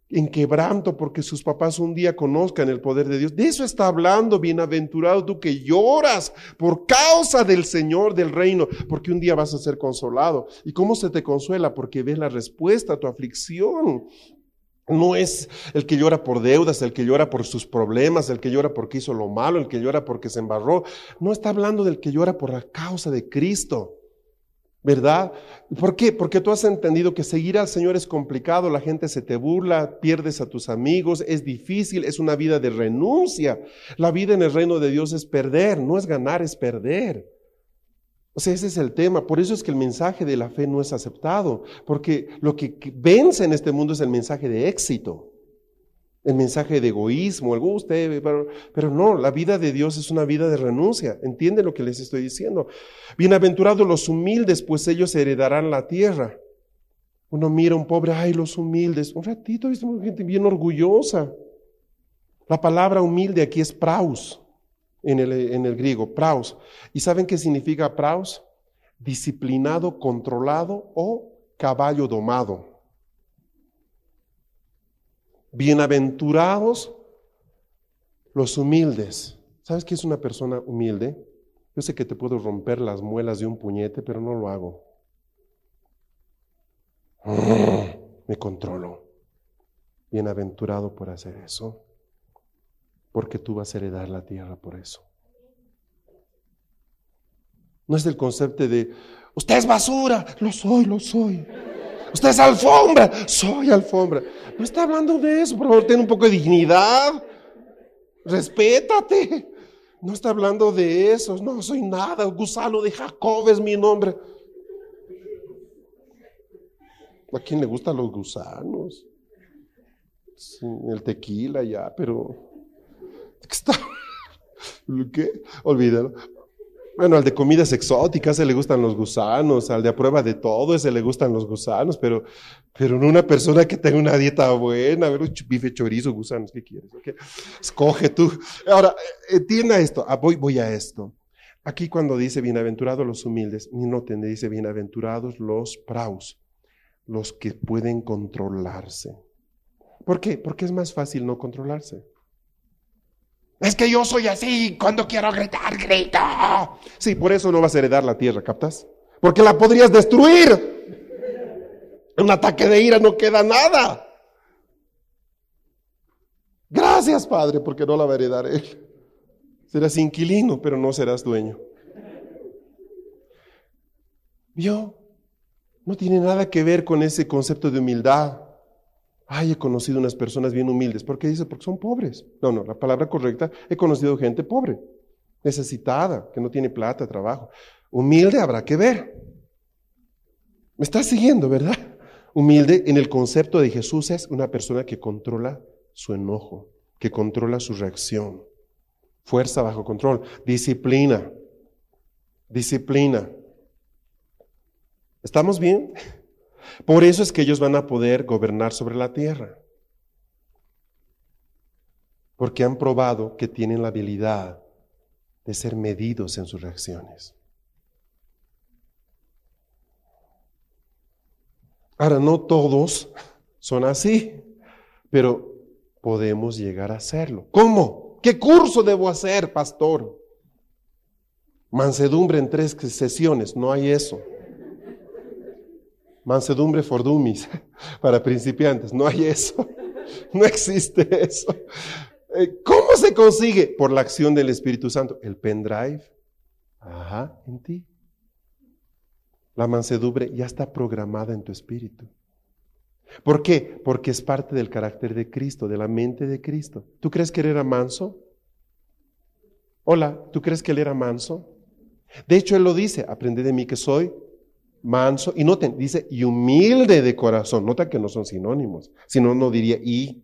en quebranto porque sus papás un día conozcan el poder de Dios. De eso está hablando, bienaventurado tú que lloras por causa del Señor del reino, porque un día vas a ser consolado. ¿Y cómo se te consuela? Porque ves la respuesta a tu aflicción. No es el que llora por deudas, el que llora por sus problemas, el que llora porque hizo lo malo, el que llora porque se embarró. No está hablando del que llora por la causa de Cristo. ¿Verdad? ¿Por qué? Porque tú has entendido que seguir al Señor es complicado, la gente se te burla, pierdes a tus amigos, es difícil, es una vida de renuncia. La vida en el reino de Dios es perder, no es ganar, es perder. O sea, ese es el tema. Por eso es que el mensaje de la fe no es aceptado, porque lo que vence en este mundo es el mensaje de éxito, el mensaje de egoísmo, algo usted, pero, pero no, la vida de Dios es una vida de renuncia. ¿Entienden lo que les estoy diciendo? Bienaventurados los humildes, pues ellos heredarán la tierra. Uno mira a un pobre, ay, los humildes. Un ratito, visto gente bien orgullosa. La palabra humilde aquí es praus, en el, en el griego, praus. ¿Y saben qué significa praus? Disciplinado, controlado o caballo domado. Bienaventurados los humildes. ¿Sabes qué es una persona humilde? Yo sé que te puedo romper las muelas de un puñete, pero no lo hago. Me controlo. Bienaventurado por hacer eso, porque tú vas a heredar la tierra por eso. No es el concepto de, usted es basura, lo soy, lo soy. Usted es alfombra, soy alfombra. No está hablando de eso, por favor, ten un poco de dignidad. Respétate. No está hablando de eso, no soy nada, gusano de Jacob es mi nombre. ¿A quién le gustan los gusanos? el tequila ya, pero... ¿Qué está? ¿Qué? Olvídalo. Bueno, al de comidas exóticas se le gustan los gusanos, al de a prueba de todo ese le gustan los gusanos, pero, pero no una persona que tenga una dieta buena, a ver, bife chorizo, gusanos, ¿qué quieres? Escoge tú. Ahora, entienda esto, ah, voy, voy a esto. Aquí cuando dice bienaventurados los humildes, no te dice bienaventurados los praus los que pueden controlarse. ¿Por qué? Porque es más fácil no controlarse. Es que yo soy así, cuando quiero gritar, grito. Sí, por eso no vas a heredar la tierra, ¿captas? Porque la podrías destruir. Un ataque de ira no queda nada. Gracias, Padre, porque no la va a heredar él. Serás inquilino, pero no serás dueño. ¿Vio? No tiene nada que ver con ese concepto de humildad. Ay, he conocido unas personas bien humildes. ¿Por qué dice? Porque son pobres. No, no, la palabra correcta, he conocido gente pobre, necesitada, que no tiene plata, trabajo. Humilde habrá que ver. Me estás siguiendo, ¿verdad? Humilde en el concepto de Jesús es una persona que controla su enojo, que controla su reacción. Fuerza bajo control, disciplina, disciplina. ¿Estamos bien? Por eso es que ellos van a poder gobernar sobre la tierra. Porque han probado que tienen la habilidad de ser medidos en sus reacciones. Ahora, no todos son así, pero podemos llegar a hacerlo. ¿Cómo? ¿Qué curso debo hacer, pastor? Mansedumbre en tres sesiones, no hay eso. Mansedumbre for dummies, para principiantes. No hay eso. No existe eso. Eh, ¿Cómo se consigue? Por la acción del Espíritu Santo. El pendrive, ajá, en ti. La mansedumbre ya está programada en tu espíritu. ¿Por qué? Porque es parte del carácter de Cristo, de la mente de Cristo. ¿Tú crees que él era manso? Hola, ¿tú crees que él era manso? De hecho, él lo dice, aprende de mí que soy manso, y noten, dice, y humilde de corazón. Nota que no son sinónimos, si no, no diría y.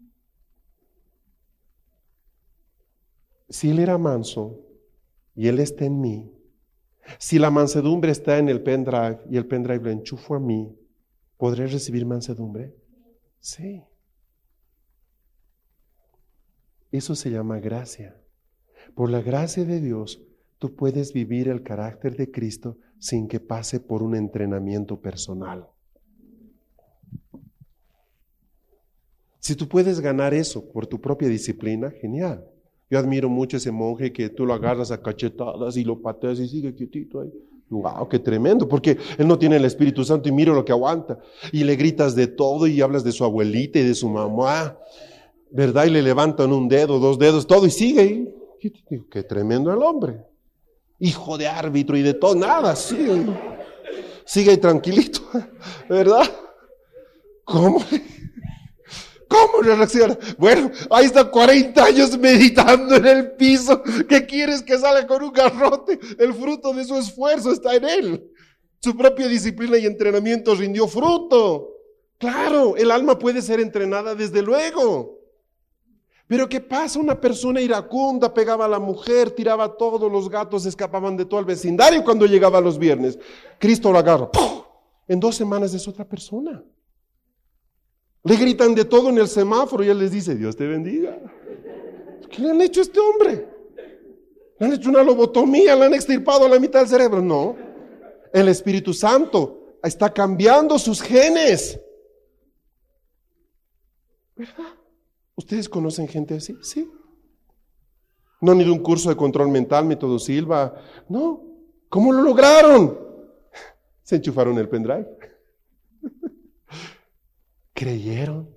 Si él era manso y él está en mí, si la mansedumbre está en el pendrive y el pendrive lo enchufo a mí, ¿podré recibir mansedumbre? Sí. Eso se llama gracia. Por la gracia de Dios, tú puedes vivir el carácter de Cristo sin que pase por un entrenamiento personal. Si tú puedes ganar eso por tu propia disciplina, genial. Yo admiro mucho ese monje que tú lo agarras a cachetadas y lo pateas y sigue quietito ahí. ¡Wow! ¡Qué tremendo! Porque él no tiene el Espíritu Santo y mira lo que aguanta. Y le gritas de todo y hablas de su abuelita y de su mamá, ¿verdad? Y le levantan un dedo, dos dedos, todo y sigue ahí. ¡Qué tremendo el hombre! Hijo de árbitro y de todo, nada, sigue, sigue tranquilito, ¿verdad? ¿Cómo? ¿Cómo reacciona? Bueno, ahí está 40 años meditando en el piso. ¿Qué quieres que salga con un garrote? El fruto de su esfuerzo está en él. Su propia disciplina y entrenamiento rindió fruto. Claro, el alma puede ser entrenada desde luego. Pero ¿qué pasa? Una persona iracunda pegaba a la mujer, tiraba todos los gatos, escapaban de todo el vecindario cuando llegaba los viernes. Cristo lo agarra. En dos semanas es otra persona. Le gritan de todo en el semáforo y él les dice, Dios te bendiga. ¿Qué le han hecho a este hombre? ¿Le han hecho una lobotomía? ¿Le han extirpado la mitad del cerebro? No. El Espíritu Santo está cambiando sus genes. ¿Verdad? ¿Ustedes conocen gente así? Sí. No han ido a un curso de control mental, método Silva. No. ¿Cómo lo lograron? Se enchufaron el pendrive. Creyeron.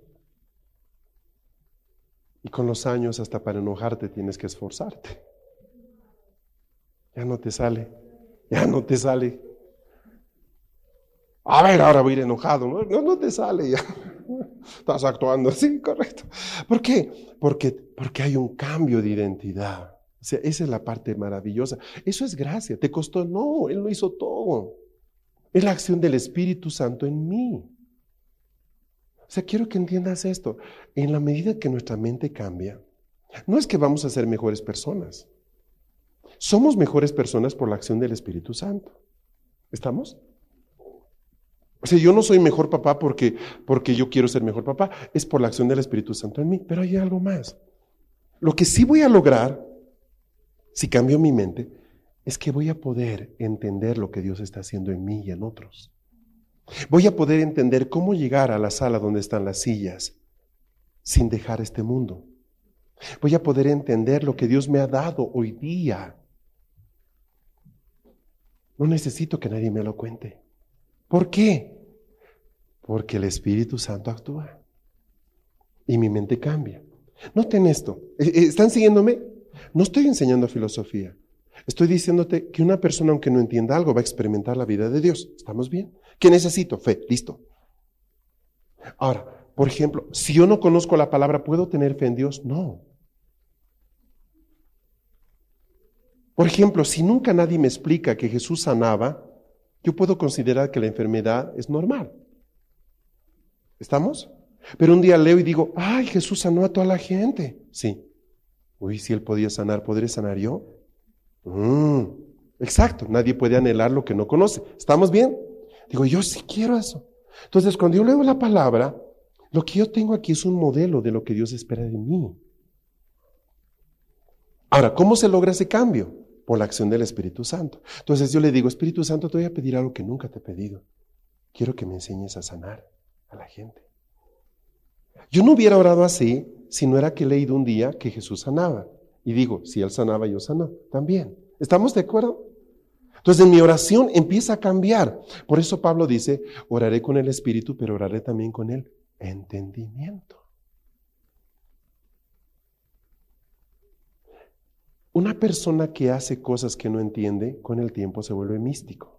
Y con los años, hasta para enojarte, tienes que esforzarte. Ya no te sale. Ya no te sale. A ver, ahora voy a ir enojado. No, no, te sale ya. Estás actuando así, correcto. ¿Por qué? Porque, porque hay un cambio de identidad. O sea, esa es la parte maravillosa. Eso es gracia. ¿Te costó? No, Él lo hizo todo. Es la acción del Espíritu Santo en mí. O sea, quiero que entiendas esto. En la medida que nuestra mente cambia, no es que vamos a ser mejores personas. Somos mejores personas por la acción del Espíritu Santo. ¿Estamos? O sea, yo no soy mejor papá porque, porque yo quiero ser mejor papá, es por la acción del Espíritu Santo en mí. Pero hay algo más. Lo que sí voy a lograr, si cambio mi mente, es que voy a poder entender lo que Dios está haciendo en mí y en otros. Voy a poder entender cómo llegar a la sala donde están las sillas sin dejar este mundo. Voy a poder entender lo que Dios me ha dado hoy día. No necesito que nadie me lo cuente. ¿Por qué? Porque el Espíritu Santo actúa y mi mente cambia. Noten esto. Eh, eh, ¿Están siguiéndome? No estoy enseñando filosofía. Estoy diciéndote que una persona, aunque no entienda algo, va a experimentar la vida de Dios. ¿Estamos bien? ¿Qué necesito? Fe. Listo. Ahora, por ejemplo, si yo no conozco la palabra, ¿puedo tener fe en Dios? No. Por ejemplo, si nunca nadie me explica que Jesús sanaba, yo puedo considerar que la enfermedad es normal. ¿Estamos? Pero un día leo y digo, ay, Jesús sanó a toda la gente. Sí. Uy, si él podía sanar, ¿podré sanar yo? Mm, exacto, nadie puede anhelar lo que no conoce. ¿Estamos bien? Digo, yo sí quiero eso. Entonces, cuando yo leo la palabra, lo que yo tengo aquí es un modelo de lo que Dios espera de mí. Ahora, ¿cómo se logra ese cambio? Por la acción del Espíritu Santo. Entonces yo le digo, Espíritu Santo, te voy a pedir algo que nunca te he pedido. Quiero que me enseñes a sanar a la gente. Yo no hubiera orado así si no era que he leído un día que Jesús sanaba. Y digo, si Él sanaba, yo sanó también. ¿Estamos de acuerdo? Entonces en mi oración empieza a cambiar. Por eso Pablo dice, oraré con el Espíritu, pero oraré también con el entendimiento. Una persona que hace cosas que no entiende, con el tiempo se vuelve místico.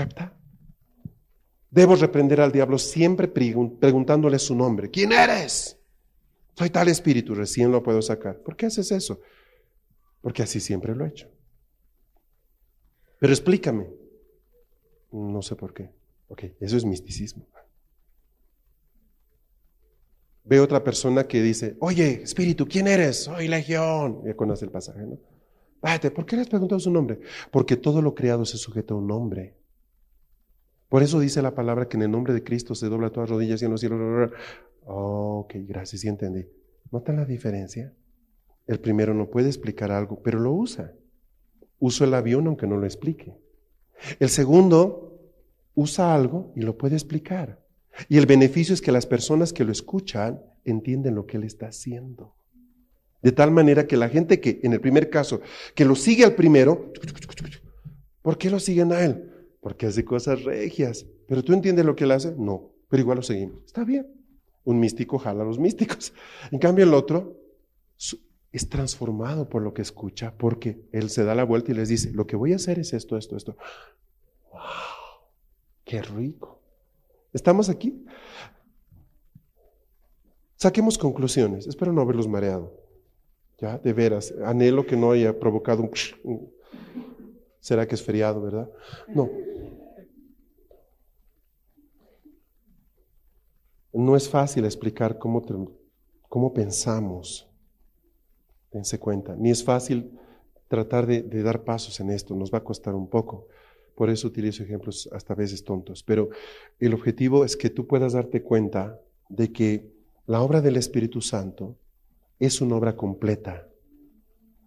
¿Capta? Debo reprender al diablo siempre preguntándole su nombre. ¿Quién eres? Soy tal espíritu, recién lo puedo sacar. ¿Por qué haces eso? Porque así siempre lo he hecho. Pero explícame. No sé por qué. Ok, eso es misticismo. Ve otra persona que dice, oye, espíritu, ¿quién eres? Soy legión. Ya conoce el pasaje, ¿no? ¿por qué le has preguntado su nombre? Porque todo lo creado se sujeta a un nombre. Por eso dice la palabra que en el nombre de Cristo se dobla todas rodillas y en los cielos. ok, gracias, sí entendí. ¿Notan la diferencia? El primero no puede explicar algo, pero lo usa. Uso el avión aunque no lo explique. El segundo usa algo y lo puede explicar. Y el beneficio es que las personas que lo escuchan entienden lo que él está haciendo. De tal manera que la gente que, en el primer caso, que lo sigue al primero, ¿por qué lo siguen a él? Porque hace cosas regias. Pero tú entiendes lo que él hace? No, pero igual lo seguimos. Está bien. Un místico jala a los místicos. En cambio, el otro es transformado por lo que escucha, porque él se da la vuelta y les dice, lo que voy a hacer es esto, esto, esto. Qué rico. ¿Estamos aquí? Saquemos conclusiones. Espero no haberlos mareado. Ya, de veras. Anhelo que no haya provocado un... ¿Será que es feriado, verdad? No. No es fácil explicar cómo, cómo pensamos. Dense cuenta. Ni es fácil tratar de, dar pasos en esto. Nos va a costar un poco. Por eso utilizo ejemplos hasta veces tontos. Pero el objetivo es que tú puedas darte cuenta de que la obra del Espíritu Santo es una obra completa.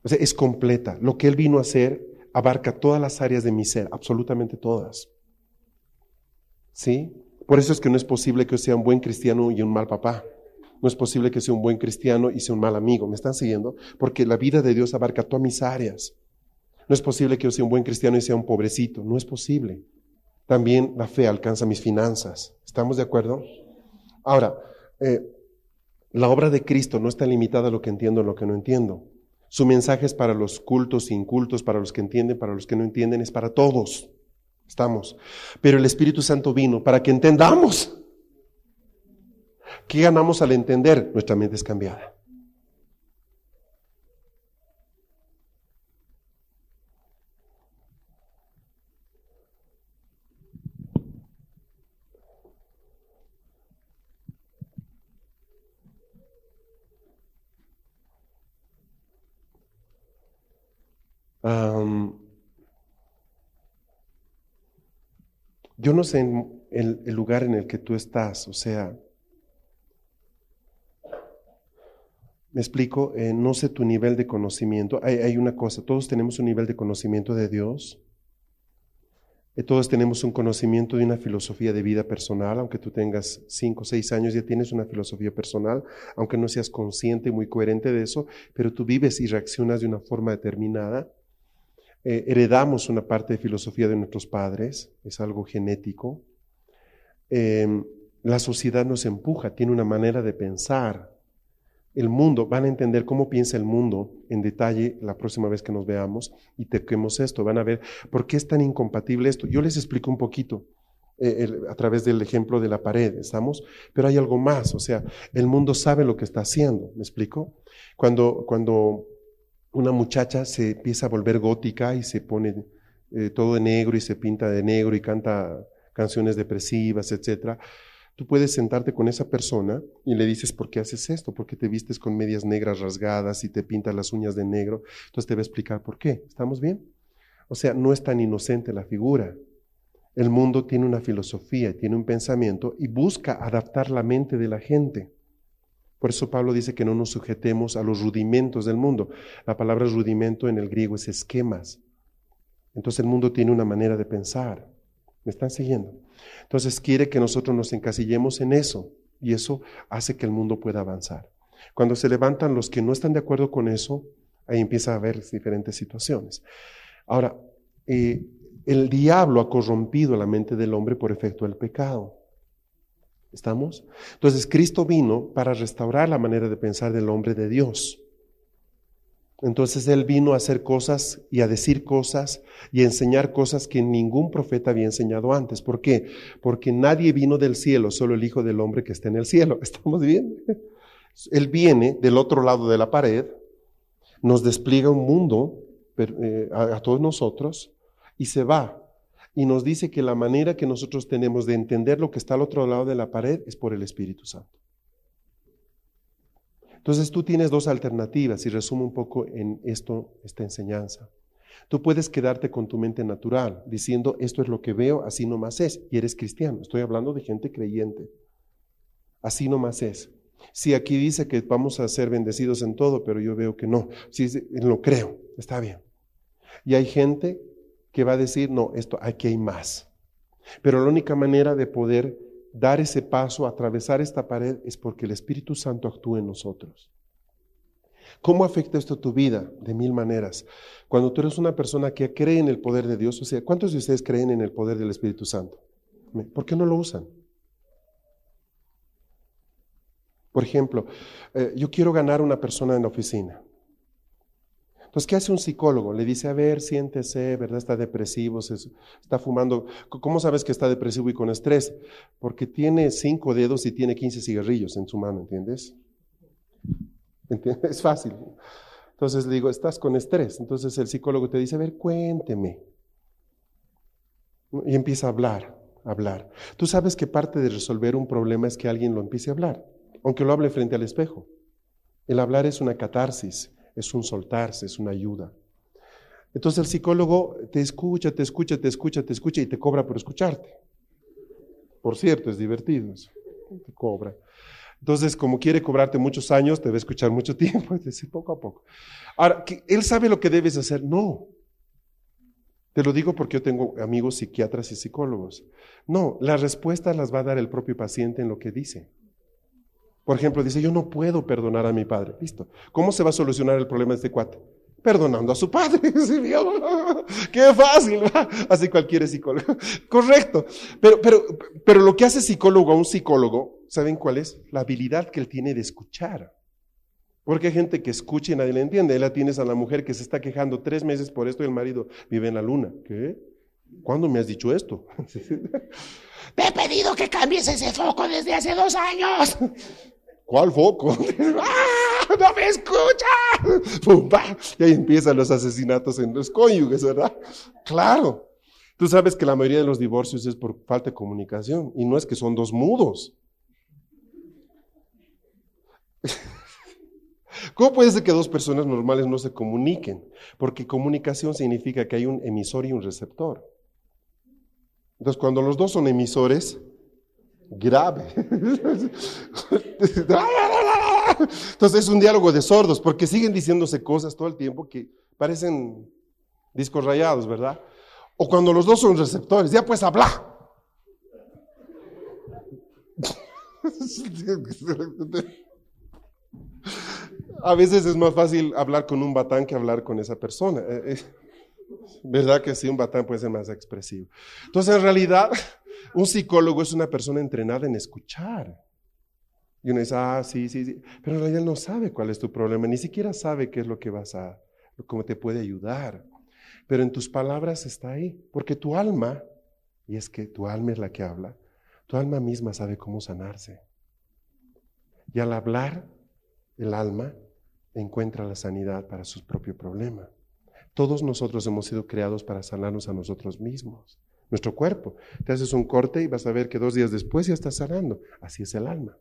O sea, es completa. Lo que Él vino a hacer abarca todas las áreas de mi ser, absolutamente todas. ¿Sí? Por eso es que no es posible que yo sea un buen cristiano y un mal papá. No es posible que sea un buen cristiano y sea un mal amigo. ¿Me están siguiendo? Porque la vida de Dios abarca todas mis áreas. No es posible que yo sea un buen cristiano y sea un pobrecito. No es posible. También la fe alcanza mis finanzas. ¿Estamos de acuerdo? Ahora, eh, la obra de Cristo no está limitada a lo que entiendo o lo que no entiendo. Su mensaje es para los cultos incultos, para los que entienden, para los que no entienden, es para todos. Estamos. Pero el Espíritu Santo vino para que entendamos. ¿Qué ganamos al entender? Nuestra mente es cambiada. Yo no sé el, lugar en el que tú estás, o sea, me explico, eh, no sé tu nivel de conocimiento. Hay, una cosa, todos tenemos un nivel de conocimiento de Dios. Eh, todos tenemos un conocimiento de una filosofía de vida personal, aunque tú tengas cinco o seis años, ya tienes una filosofía personal, aunque no seas consciente y muy coherente de eso, pero tú vives y reaccionas de una forma determinada. Eh, heredamos una parte de filosofía de nuestros padres, es algo genético. Em, la sociedad nos empuja, tiene una manera de pensar. El mundo, van a entender cómo piensa el mundo en detalle la próxima vez que nos veamos y toquemos esto. Van a ver por qué es tan incompatible esto. Yo les explico un poquito eh, a través del ejemplo de la pared, ¿estamos? Pero hay algo más, o sea, el mundo sabe lo que está haciendo, ¿me explico? Cuando, cuando una muchacha se empieza a volver gótica y se pone eh, todo de negro y se pinta de negro y canta canciones depresivas, etc. Tú puedes sentarte con esa persona y le dices, ¿por qué haces esto? ¿Por qué te vistes con medias negras rasgadas y te pintas las uñas de negro? Entonces te va a explicar por qué. ¿Estamos bien? O sea, no es tan inocente la figura. El mundo tiene una filosofía, tiene un pensamiento y busca adaptar la mente de la gente. Por eso Pablo dice que no nos sujetemos a los rudimentos del mundo. La palabra rudimento en el griego es esquemas. Entonces el mundo tiene una manera de pensar. ¿Me están siguiendo? Entonces quiere que nosotros nos encasillemos en eso y eso hace que el mundo pueda avanzar. Cuando se levantan los que no están de acuerdo con eso, ahí empieza a haber diferentes situaciones. Ahora, eh, el diablo ha corrompido la mente del hombre por efecto del pecado. ¿Estamos? Entonces Cristo vino para restaurar la manera de pensar del hombre de Dios. Entonces Él vino a hacer cosas y a decir cosas y a enseñar cosas que ningún profeta había enseñado antes. ¿Por qué? Porque nadie vino del cielo, solo el Hijo del Hombre que está en el cielo. ¿Estamos bien? Él viene del otro lado de la pared, nos despliega un mundo eh, a todos nosotros y se va y nos dice que la manera que nosotros tenemos de entender lo que está al otro lado de la pared es por el Espíritu Santo. Entonces tú tienes dos alternativas y resumo un poco en esto, esta enseñanza. Tú puedes quedarte con tu mente natural diciendo esto es lo que veo, así nomás es, y eres cristiano. Estoy hablando de gente creyente. Así nomás es. Si aquí dice que vamos a ser bendecidos en todo, pero yo veo que no. Si lo creo, está bien. Y hay gente que va a decir, no, esto, aquí hay más. Pero la única manera de poder dar ese paso, atravesar esta pared, es porque el Espíritu Santo actúa en nosotros. ¿Cómo afecta esto tu vida? De mil maneras. Cuando tú eres una persona que cree en el poder de Dios, o sea, ¿cuántos de ustedes creen en el poder del Espíritu Santo? ¿Por qué no lo usan? Por ejemplo, eh, yo quiero ganar una persona en la oficina. Entonces, ¿qué hace un psicólogo? Le dice, a ver, siéntese, ¿verdad? Está depresivo, está fumando. ¿Cómo sabes que está depresivo y con estrés? Porque tiene cinco dedos y tiene 15 cigarrillos en su mano, ¿entiendes? Es fácil. Entonces le digo, estás con estrés. Entonces el psicólogo te dice, a ver, cuénteme. Y empieza a hablar, hablar. Tú sabes que parte de resolver un problema es que alguien lo empiece a hablar, aunque lo hable frente al espejo. El hablar es una catarsis, es un soltarse, es una ayuda. Entonces el psicólogo te escucha, te escucha, te escucha, te escucha y te cobra por escucharte. Por cierto, es divertido. Te cobra. Entonces, como quiere cobrarte muchos años, te va a escuchar mucho tiempo, es decir, poco a poco. Ahora, ¿él sabe lo que debes hacer? No. Te lo digo porque yo tengo amigos psiquiatras y psicólogos. No, las respuestas las va a dar el propio paciente en lo que dice. Por ejemplo, dice, yo no puedo perdonar a mi padre. Listo. ¿Cómo se va a solucionar el problema de este cuate? Perdonando a su padre. ¡Qué fácil! Así cualquier psicólogo. Correcto. Pero, pero, pero lo que hace psicólogo a un psicólogo, ¿saben cuál es? La habilidad que él tiene de escuchar. Porque hay gente que escucha y nadie le entiende. Ahí la tienes a la mujer que se está quejando tres meses por esto y el marido vive en la luna. ¿Qué? ¿Cuándo me has dicho esto? Te he pedido que cambies ese foco desde hace dos años. ¿Cuál foco? ¡Ah, ¡No me escucha! Y ahí empiezan los asesinatos en los cónyuges, ¿verdad? Claro. Tú sabes que la mayoría de los divorcios es por falta de comunicación y no es que son dos mudos. ¿Cómo puede ser que dos personas normales no se comuniquen? Porque comunicación significa que hay un emisor y un receptor. Entonces, cuando los dos son emisores, grave. Entonces es un diálogo de sordos, porque siguen diciéndose cosas todo el tiempo que parecen discos rayados, ¿verdad? O cuando los dos son receptores, ya pues habla. A veces es más fácil hablar con un batán que hablar con esa persona. Eh, eh, ¿Verdad que sí? Un batán puede ser más expresivo. Entonces, en realidad, un psicólogo es una persona entrenada en escuchar. Y uno dice, ah, sí, sí, sí. Pero en realidad no sabe cuál es tu problema, ni siquiera sabe qué es lo que vas a, cómo te puede ayudar. Pero en tus palabras está ahí, porque tu alma, y es que tu alma es la que habla, tu alma misma sabe cómo sanarse. Y al hablar, el alma encuentra la sanidad para su propio problema. Todos nosotros hemos sido creados para sanarnos a nosotros mismos, nuestro cuerpo. Te haces un corte y vas a ver que dos días después ya estás sanando. Así es el alma.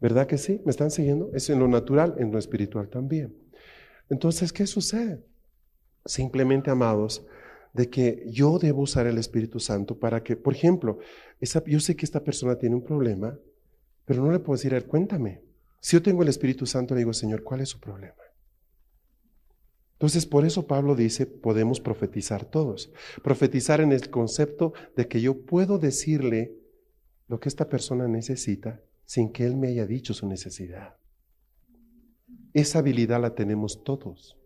¿Verdad que sí? ¿Me están siguiendo? Es en lo natural, en lo espiritual también. Entonces, ¿qué sucede? Simplemente, amados, de que yo debo usar el Espíritu Santo para que, por ejemplo, esa, yo sé que esta persona tiene un problema, pero no le puedo decir, a cuéntame. Si yo tengo el Espíritu Santo, le digo, Señor, ¿cuál es su problema? Entonces, por eso Pablo dice, podemos profetizar todos. Profetizar en el concepto de que yo puedo decirle lo que esta persona necesita sin que él me haya dicho su necesidad. Esa habilidad la tenemos todos.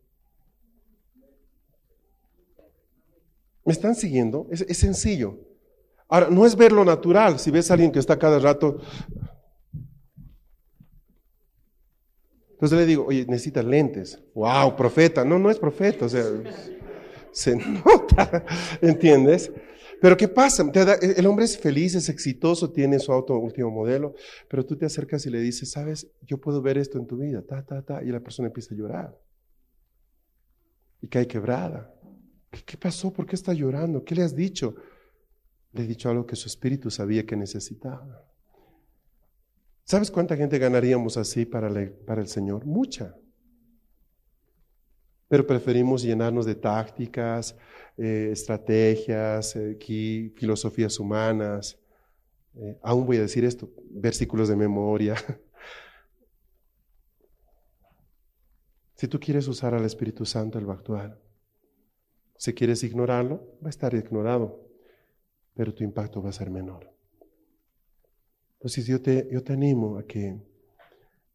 ¿Me están siguiendo? Es, es sencillo. Ahora, no es ver lo natural. Si ves a alguien que está cada rato, Entonces le digo, oye, necesitas lentes. Wow, profeta. No, no es profeta, o sea, se nota, ¿entiendes? Pero ¿qué pasa? El hombre es feliz, es exitoso, tiene su auto último modelo, pero tú te acercas y le dices, sabes, yo puedo ver esto en tu vida, ta, ta, ta, y la persona empieza a llorar. Y cae quebrada. ¿Qué, qué pasó? ¿Por qué está llorando? ¿Qué le has dicho? Le he dicho algo que su espíritu sabía que necesitaba. ¿Sabes cuánta gente ganaríamos así para, el Señor? Mucha. Pero preferimos llenarnos de tácticas, eh, estrategias, eh, filosofías humanas. Eh, aún voy a decir esto, versículos de memoria. si tú quieres usar al Espíritu Santo, Él va a actuar. Si quieres ignorarlo, va a estar ignorado, pero tu impacto va a ser menor. Entonces yo te, yo te animo a que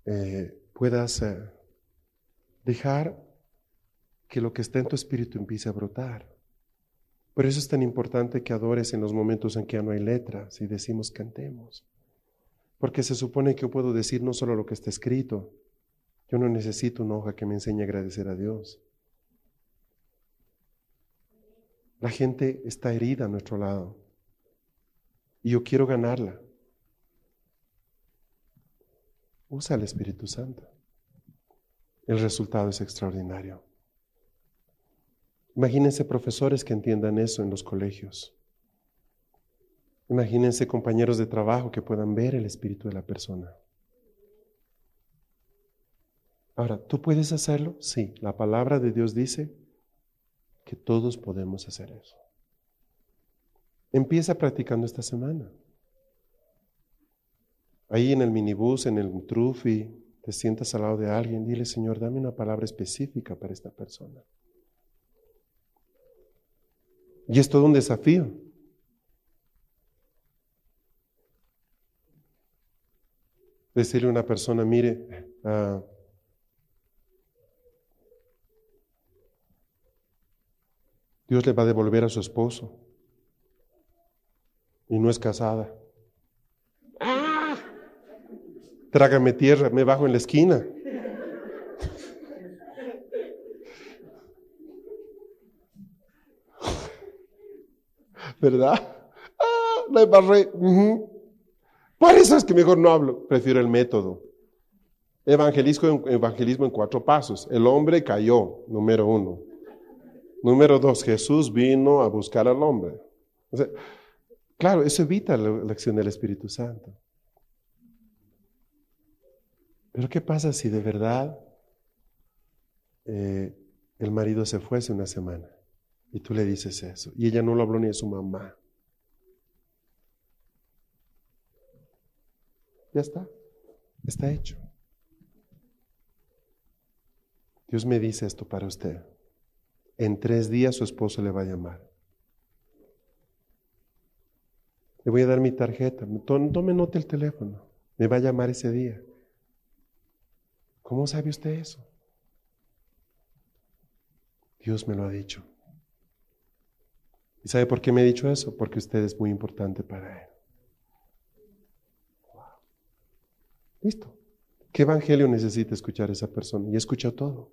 eh, puedas eh, dejar que lo que está en tu espíritu empiece a brotar. Por eso es tan importante que adores en los momentos en que ya no hay letras y decimos cantemos. Porque se supone que yo puedo decir no solo lo que está escrito, Yo no necesito una hoja que me enseñe a agradecer a Dios. La gente está herida a nuestro lado y yo quiero ganarla. Usa el Espíritu Santo. El resultado es extraordinario. Imagínense profesores que entiendan eso en los colegios. Imagínense compañeros de trabajo que puedan ver el espíritu de la persona. Ahora, ¿tú puedes hacerlo? Sí, la palabra de Dios dice que todos podemos hacer eso. Empieza practicando esta semana. Ahí en el minibús, en el trufi, te sientas al lado de alguien, dile, Señor, dame una palabra específica para esta persona. Y es todo un desafío. Decirle a una persona, mire, uh, Dios le va a devolver a su esposo y no es casada. ¡Ah! Trágame tierra, me bajo en la esquina. ¿Verdad? Ah, la embarré. Por eso es que mejor no hablo. Prefiero el método. Evangelismo, evangelismo en cuatro pasos. El hombre cayó, número uno. Número dos, Jesús vino a buscar al hombre. claro, eso evita la, acción del Espíritu Santo. Pero ¿qué pasa si de verdad eh, el marido se fuese una semana y tú le dices eso y ella no lo habló ni a su mamá? Ya está, está hecho. Dios me dice esto para usted. En tres días su esposo le va a llamar. Le voy a dar mi tarjeta. Tome nota el teléfono. Me va a llamar ese día. ¿Cómo sabe usted eso? Dios me lo ha dicho. ¿Y sabe por qué me ha dicho eso? Porque usted es muy importante para Él. Listo. ¿Qué evangelio necesita escuchar esa persona? Y escucha todo.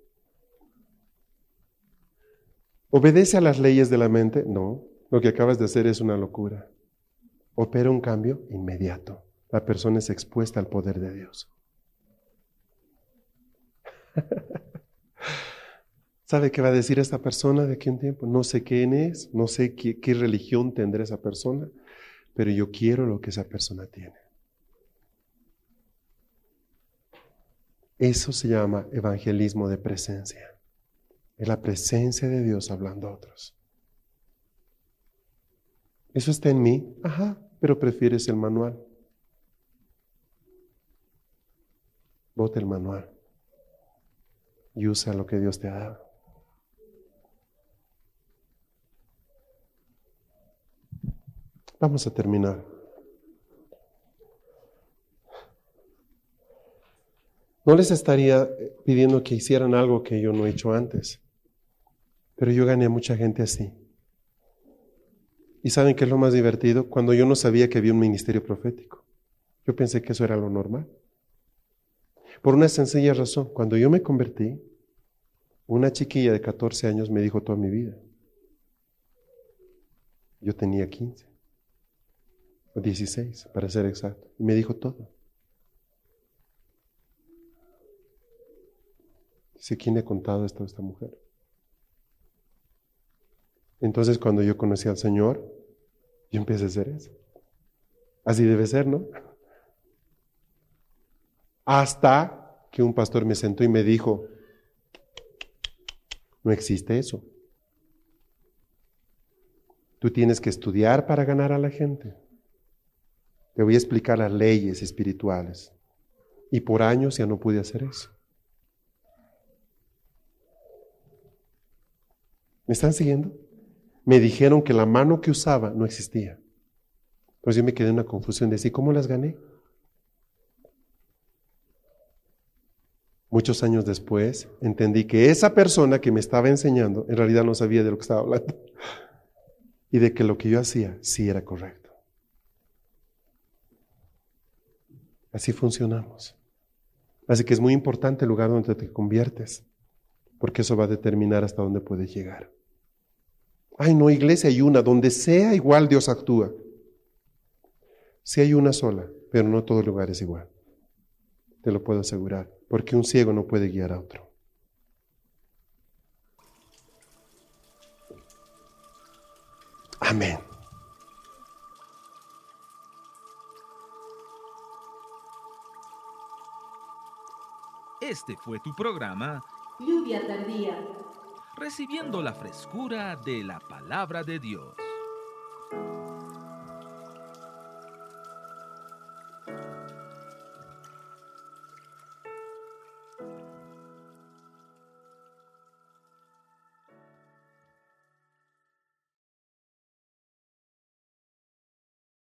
¿Obedece a las leyes de la mente? No, lo que acabas de hacer es una locura. Opera un cambio inmediato. La persona es expuesta al poder de Dios. ¿Sabe qué va a decir esta persona de aquí en tiempo? No sé quién es, no sé qué, religión tendrá esa persona, pero yo quiero lo que esa persona tiene. Eso se llama evangelismo de presencia. Es la presencia de Dios hablando a otros. ¿Eso está en mí? Ajá, pero prefieres el manual. Vote el manual y usa lo que Dios te ha dado. Vamos a terminar. No les estaría pidiendo que hicieran algo que yo no he hecho antes. Pero yo gané a mucha gente así. ¿Y saben qué es lo más divertido? Cuando yo no sabía que había un ministerio profético. Yo pensé que eso era lo normal. Por una sencilla razón, cuando yo me convertí, una chiquilla de 14 años me dijo toda mi vida. Yo tenía 15, o 16, para ser exacto. Y me dijo todo. Dice, ¿quién le ha contado esto a esta mujer? Entonces cuando yo conocí al Señor, yo empecé a hacer eso. Así debe ser, ¿no? Hasta que un pastor me sentó y me dijo, no existe eso. Tú tienes que estudiar para ganar a la gente. Te voy a explicar las leyes espirituales. Y por años ya no pude hacer eso. ¿Me están siguiendo? me dijeron que la mano que usaba no existía. Pues yo me quedé en una confusión de decir, ¿cómo las gané? Muchos años después entendí que esa persona que me estaba enseñando en realidad no sabía de lo que estaba hablando y de que lo que yo hacía sí era correcto. Así funcionamos. Así que es muy importante el lugar donde te conviertes, porque eso va a determinar hasta dónde puedes llegar. Ay, no, iglesia hay una, donde sea igual Dios actúa. Si hay una sola, pero no todo lugar es igual. Te lo puedo asegurar, porque un ciego no puede guiar a otro. Amén. Este fue tu programa Lluvia tardía. Recibiendo la frescura de la palabra de Dios.